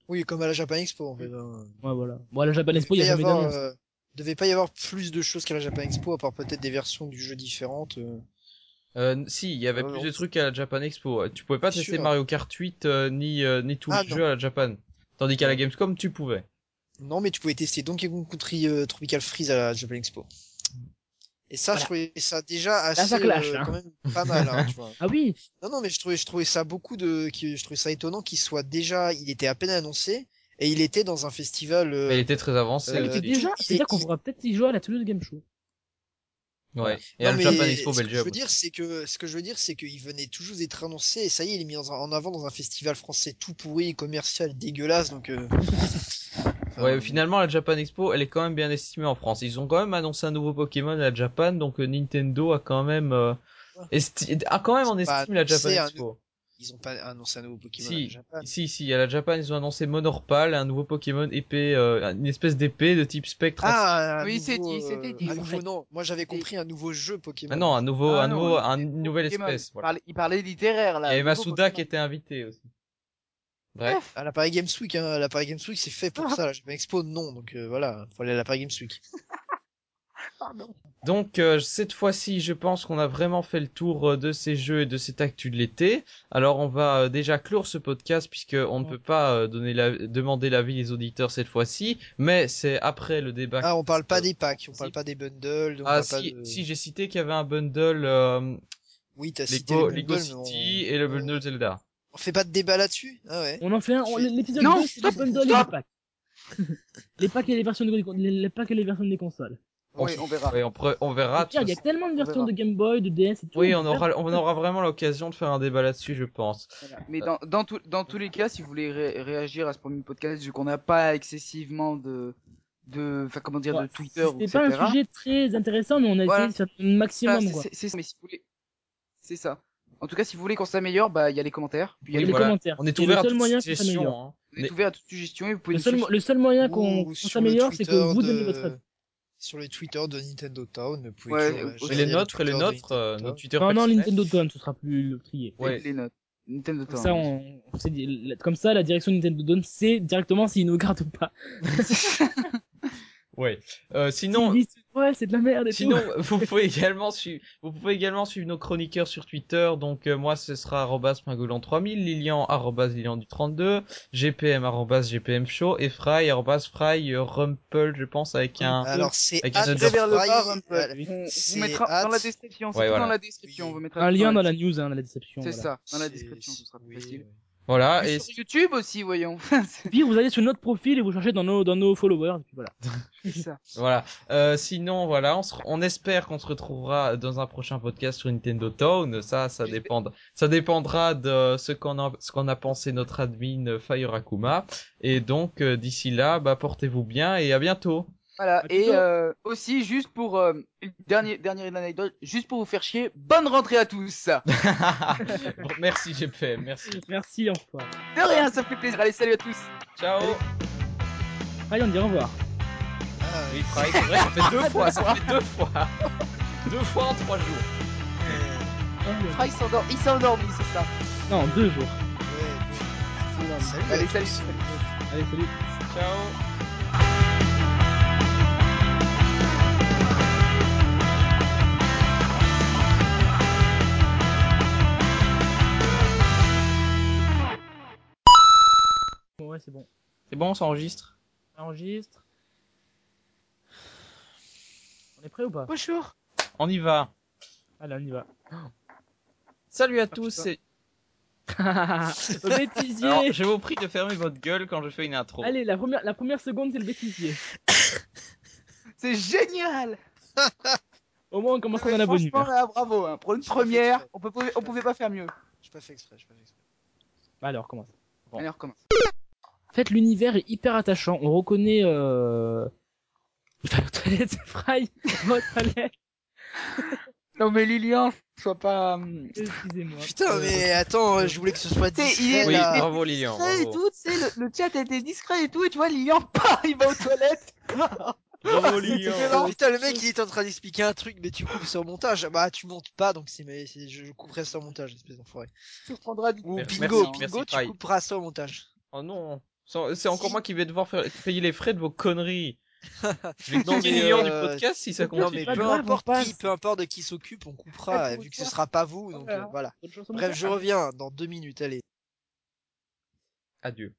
Oui, comme à la Japan Expo, en fait. hein. Ouais, voilà. Bon, à la Japan Expo, il y a jamais d'annonce. euh, devait pas y avoir plus de choses qu'à la Japan Expo, à part peut-être des versions du jeu différentes. euh. Euh, si, il y avait Euh, plus de trucs à la Japan Expo. Tu pouvais pas tester sûr. Mario Kart 8 euh, ni euh, ni tous Ah, les non. jeux à la Japan. Tandis qu'à la. Gamescom, tu pouvais. Non, mais tu pouvais tester Donkey Kong Country euh, Tropical Freeze à la Japan Expo. Et ça, Voilà. je trouvais ça déjà assez, ça clash, euh, hein. quand même pas mal, hein, tu vois. Ah oui, Non, non, mais je trouvais, je trouvais ça beaucoup de, qui- je trouvais ça étonnant qu'il soit déjà, il était à peine annoncé, et il était dans un festival, euh, Mais il était très avancé. Ah, il Euh, était déjà, c'est-à-dire qu'on pourra peut-être y jouer à la Toulouse Game Show. Ouais. Et Non, à la mais Japan Expo ce que je Belgium. veux dire, c'est que, ce que je veux dire, c'est qu'il venait toujours d'être annoncé, et ça y est, il est mis dans un- en avant dans un festival français tout pourri, commercial, dégueulasse, donc, euh... enfin, Ouais, finalement, la Japan Expo, elle est quand même bien estimée en France. Ils ont quand même annoncé un nouveau Pokémon à la Japan, donc euh, Nintendo a quand même, euh, esti- a quand même en estime la Japan un Expo. Ils ont pas annoncé un nouveau Pokémon Si. à Japan. Si, si, à la Japan, ils ont annoncé Monorpal, un nouveau Pokémon épée, euh, une espèce d'épée de type spectre. Ah, un Oui, c'est nouveau, dit, c'était euh, dit. Un nouveau, non. Moi, j'avais compris un nouveau jeu Pokémon. Ah non, un nouveau, Ah un non, nouveau, un- une nouvelle Pokémon. espèce. Il Voilà. parlait, il parlait littéraire, là. Nouveau Masuda Pokémon. qui était invité aussi. Bref. À la Paris Games Week, hein. La Paris Games Week, c'est fait pour Ah. ça. La Japan Expo, non. Donc, euh, voilà. Faut aller à la Paris Games Week. Pardon. Donc euh, cette fois-ci, je pense qu'on a vraiment fait le tour euh, de ces jeux et de cette actu de l'été. Alors on va euh, déjà clore ce podcast puisque on ne peut pas euh, donner la... demander l'avis des auditeurs cette fois-ci, mais c'est après le débat. Ah, on parle pas des packs. On parle pas des bundles. On Ah parle pas si, de... si j'ai cité qu'il y avait un bundle euh, Oui, t'as cité Lego, City on... et le bundle Zelda. on fait pas de débat là-dessus? Ah ouais. On en fait un, on- l'épisode Non, 2, c'est les stop, bundles et les packs. les packs et les versions de, les, les packs et les versions des consoles. Oui, on verra. Oui, on, on verra. Il y a tellement de versions de Game Boy, de DS et tout. Oui, on aura, on aura vraiment l'occasion de faire un débat là-dessus, je pense. Voilà. Mais dans, dans, tout- dans tous les cas, si vous voulez ré- réagir à ce premier podcast, vu qu'on n'a pas excessivement de, de, enfin comment dire, Ouais, de Twitter ou C'était etc. pas un sujet très intéressant, mais on a Voilà. essayé de faire le maximum, Voilà, c'est- ça. Mais si vous voulez, c'est ça. En tout cas, si vous voulez qu'on s'améliore, bah il y a les commentaires. Puis il y a Oui, les voilà. commentaires. On est ouvert le à seul toute moyen qu'on s'améliore. suggestion. Hein. On est Mais- ouvert à toute suggestion et vous pouvez Le seul, le seul moyen qu'on s'améliore, c'est que vous donnez votre avis. Sur le Twitter de Nintendo Town, vous pouvez Ouais, toujours et les le nôtres, les nôtres, euh, Twitter Non, non. Nintendo Town, ce sera plus trié. Ouais. les notes. Nintendo Comme Town. ça, on, comme ça, la direction de Nintendo Town sait directement s'ils nous gardent ou pas. Ouais. Euh, sinon, ouais, c'est de la merde et Sinon, tout. vous pouvez également suivre, vous pouvez également suivre nos chroniqueurs sur Twitter. Donc, euh, moi, ce sera @pingolan3000, Lilian Lilian du 32, GPM GPM show et Fry Fry euh, Rumple, je pense, avec un. Alors, c'est Avec Ad un Très vers le bas, Rumple. euh, On, on vous c'est mettra dans la description. C'est Ouais, voilà. dans la description. Oui. On vous mettra Un lien dans la news, hein, dans la description. C'est voilà. ça, dans la description, ce sera plus oui, facile. oui. Voilà. Et Et sur YouTube aussi, voyons. Pire, vous allez sur notre profil et vous cherchez dans nos, dans nos followers, et puis voilà. ça. voilà. Euh, sinon, voilà, on, se- on espère qu'on se retrouvera dans un prochain podcast sur Nintendo Town. Ça, ça dépend, ça dépendra de ce qu'on a, ce qu'on a pensé notre admin euh, Fire Akuma. Et donc, euh, d'ici là, bah, portez-vous bien et à bientôt. Voilà, À et euh, aussi, juste pour, euh, une dernière, dernière anecdote, juste pour vous faire chier, bonne rentrée à tous Bon, merci GPM, merci. Merci, enfin. De rien, ça fait plaisir, allez, salut à tous Ciao. Allez, on dit au revoir. Ah, Oui, Fry, c'est vrai, ça fait deux fois, ça fait deux fois. Deux fois en trois jours. euh, Ah, il s'endort, il s'est endormi, c'est ça Non, deux jours. Ouais. Salut Allez, salut. Allez, salut. Ciao. C'est bon. C'est bon, on s'enregistre On enregistre. On est prêt ou pas? Bonjour. On y va. Allez, on y va. Salut à Ah, tous, c'est... le bêtisier Alors, je vous prie de fermer votre gueule quand je fais une intro. Allez, la première, la première seconde, c'est le bêtisier. C'est génial. Au moins, on commence dans la bonne franchement, là, bravo. Hein. Pour une première, on, peut, on pouvait pas faire mieux. J'ai pas fait exprès, j'ai pas fait exprès. Bah alors, commence. Bon. Allez, on recommence. En fait, l'univers est hyper attachant. On reconnaît... Euh... Putain, aux toilettes, c'est Fry Va aux toilettes. Non mais Lilian, sois pas. hum, Excusez-moi. Putain, Euh, mais attends, euh, je voulais que ce soit discret est- Oui, là. bravo Lilian. discret et Bravo, tout, le, le chat était discret et tout, et tu vois, Lilian, pas, il va aux toilettes. bravo Lilian. Putain, le mec il est en train d'expliquer un truc, mais tu coupes sur montage. Bah, tu montes pas, donc c'est, mais je couperai sur montage, espèce d'enfoiré. Tu prendras du Ou Merci, bingo, merci, bingo, merci, tu couperas sur montage. Oh non. C'est encore Si. moi qui vais devoir faire, payer les frais de vos conneries. Je vais Non, quitter mais, Lilian euh, du podcast si ça non, Non, continue. mais peu grave, importe qui, peu importe de qui s'occupe, on coupera, vu que ce sera pas vous, donc Voilà. euh, voilà. Bref, je reviens dans deux minutes, allez. Adieu.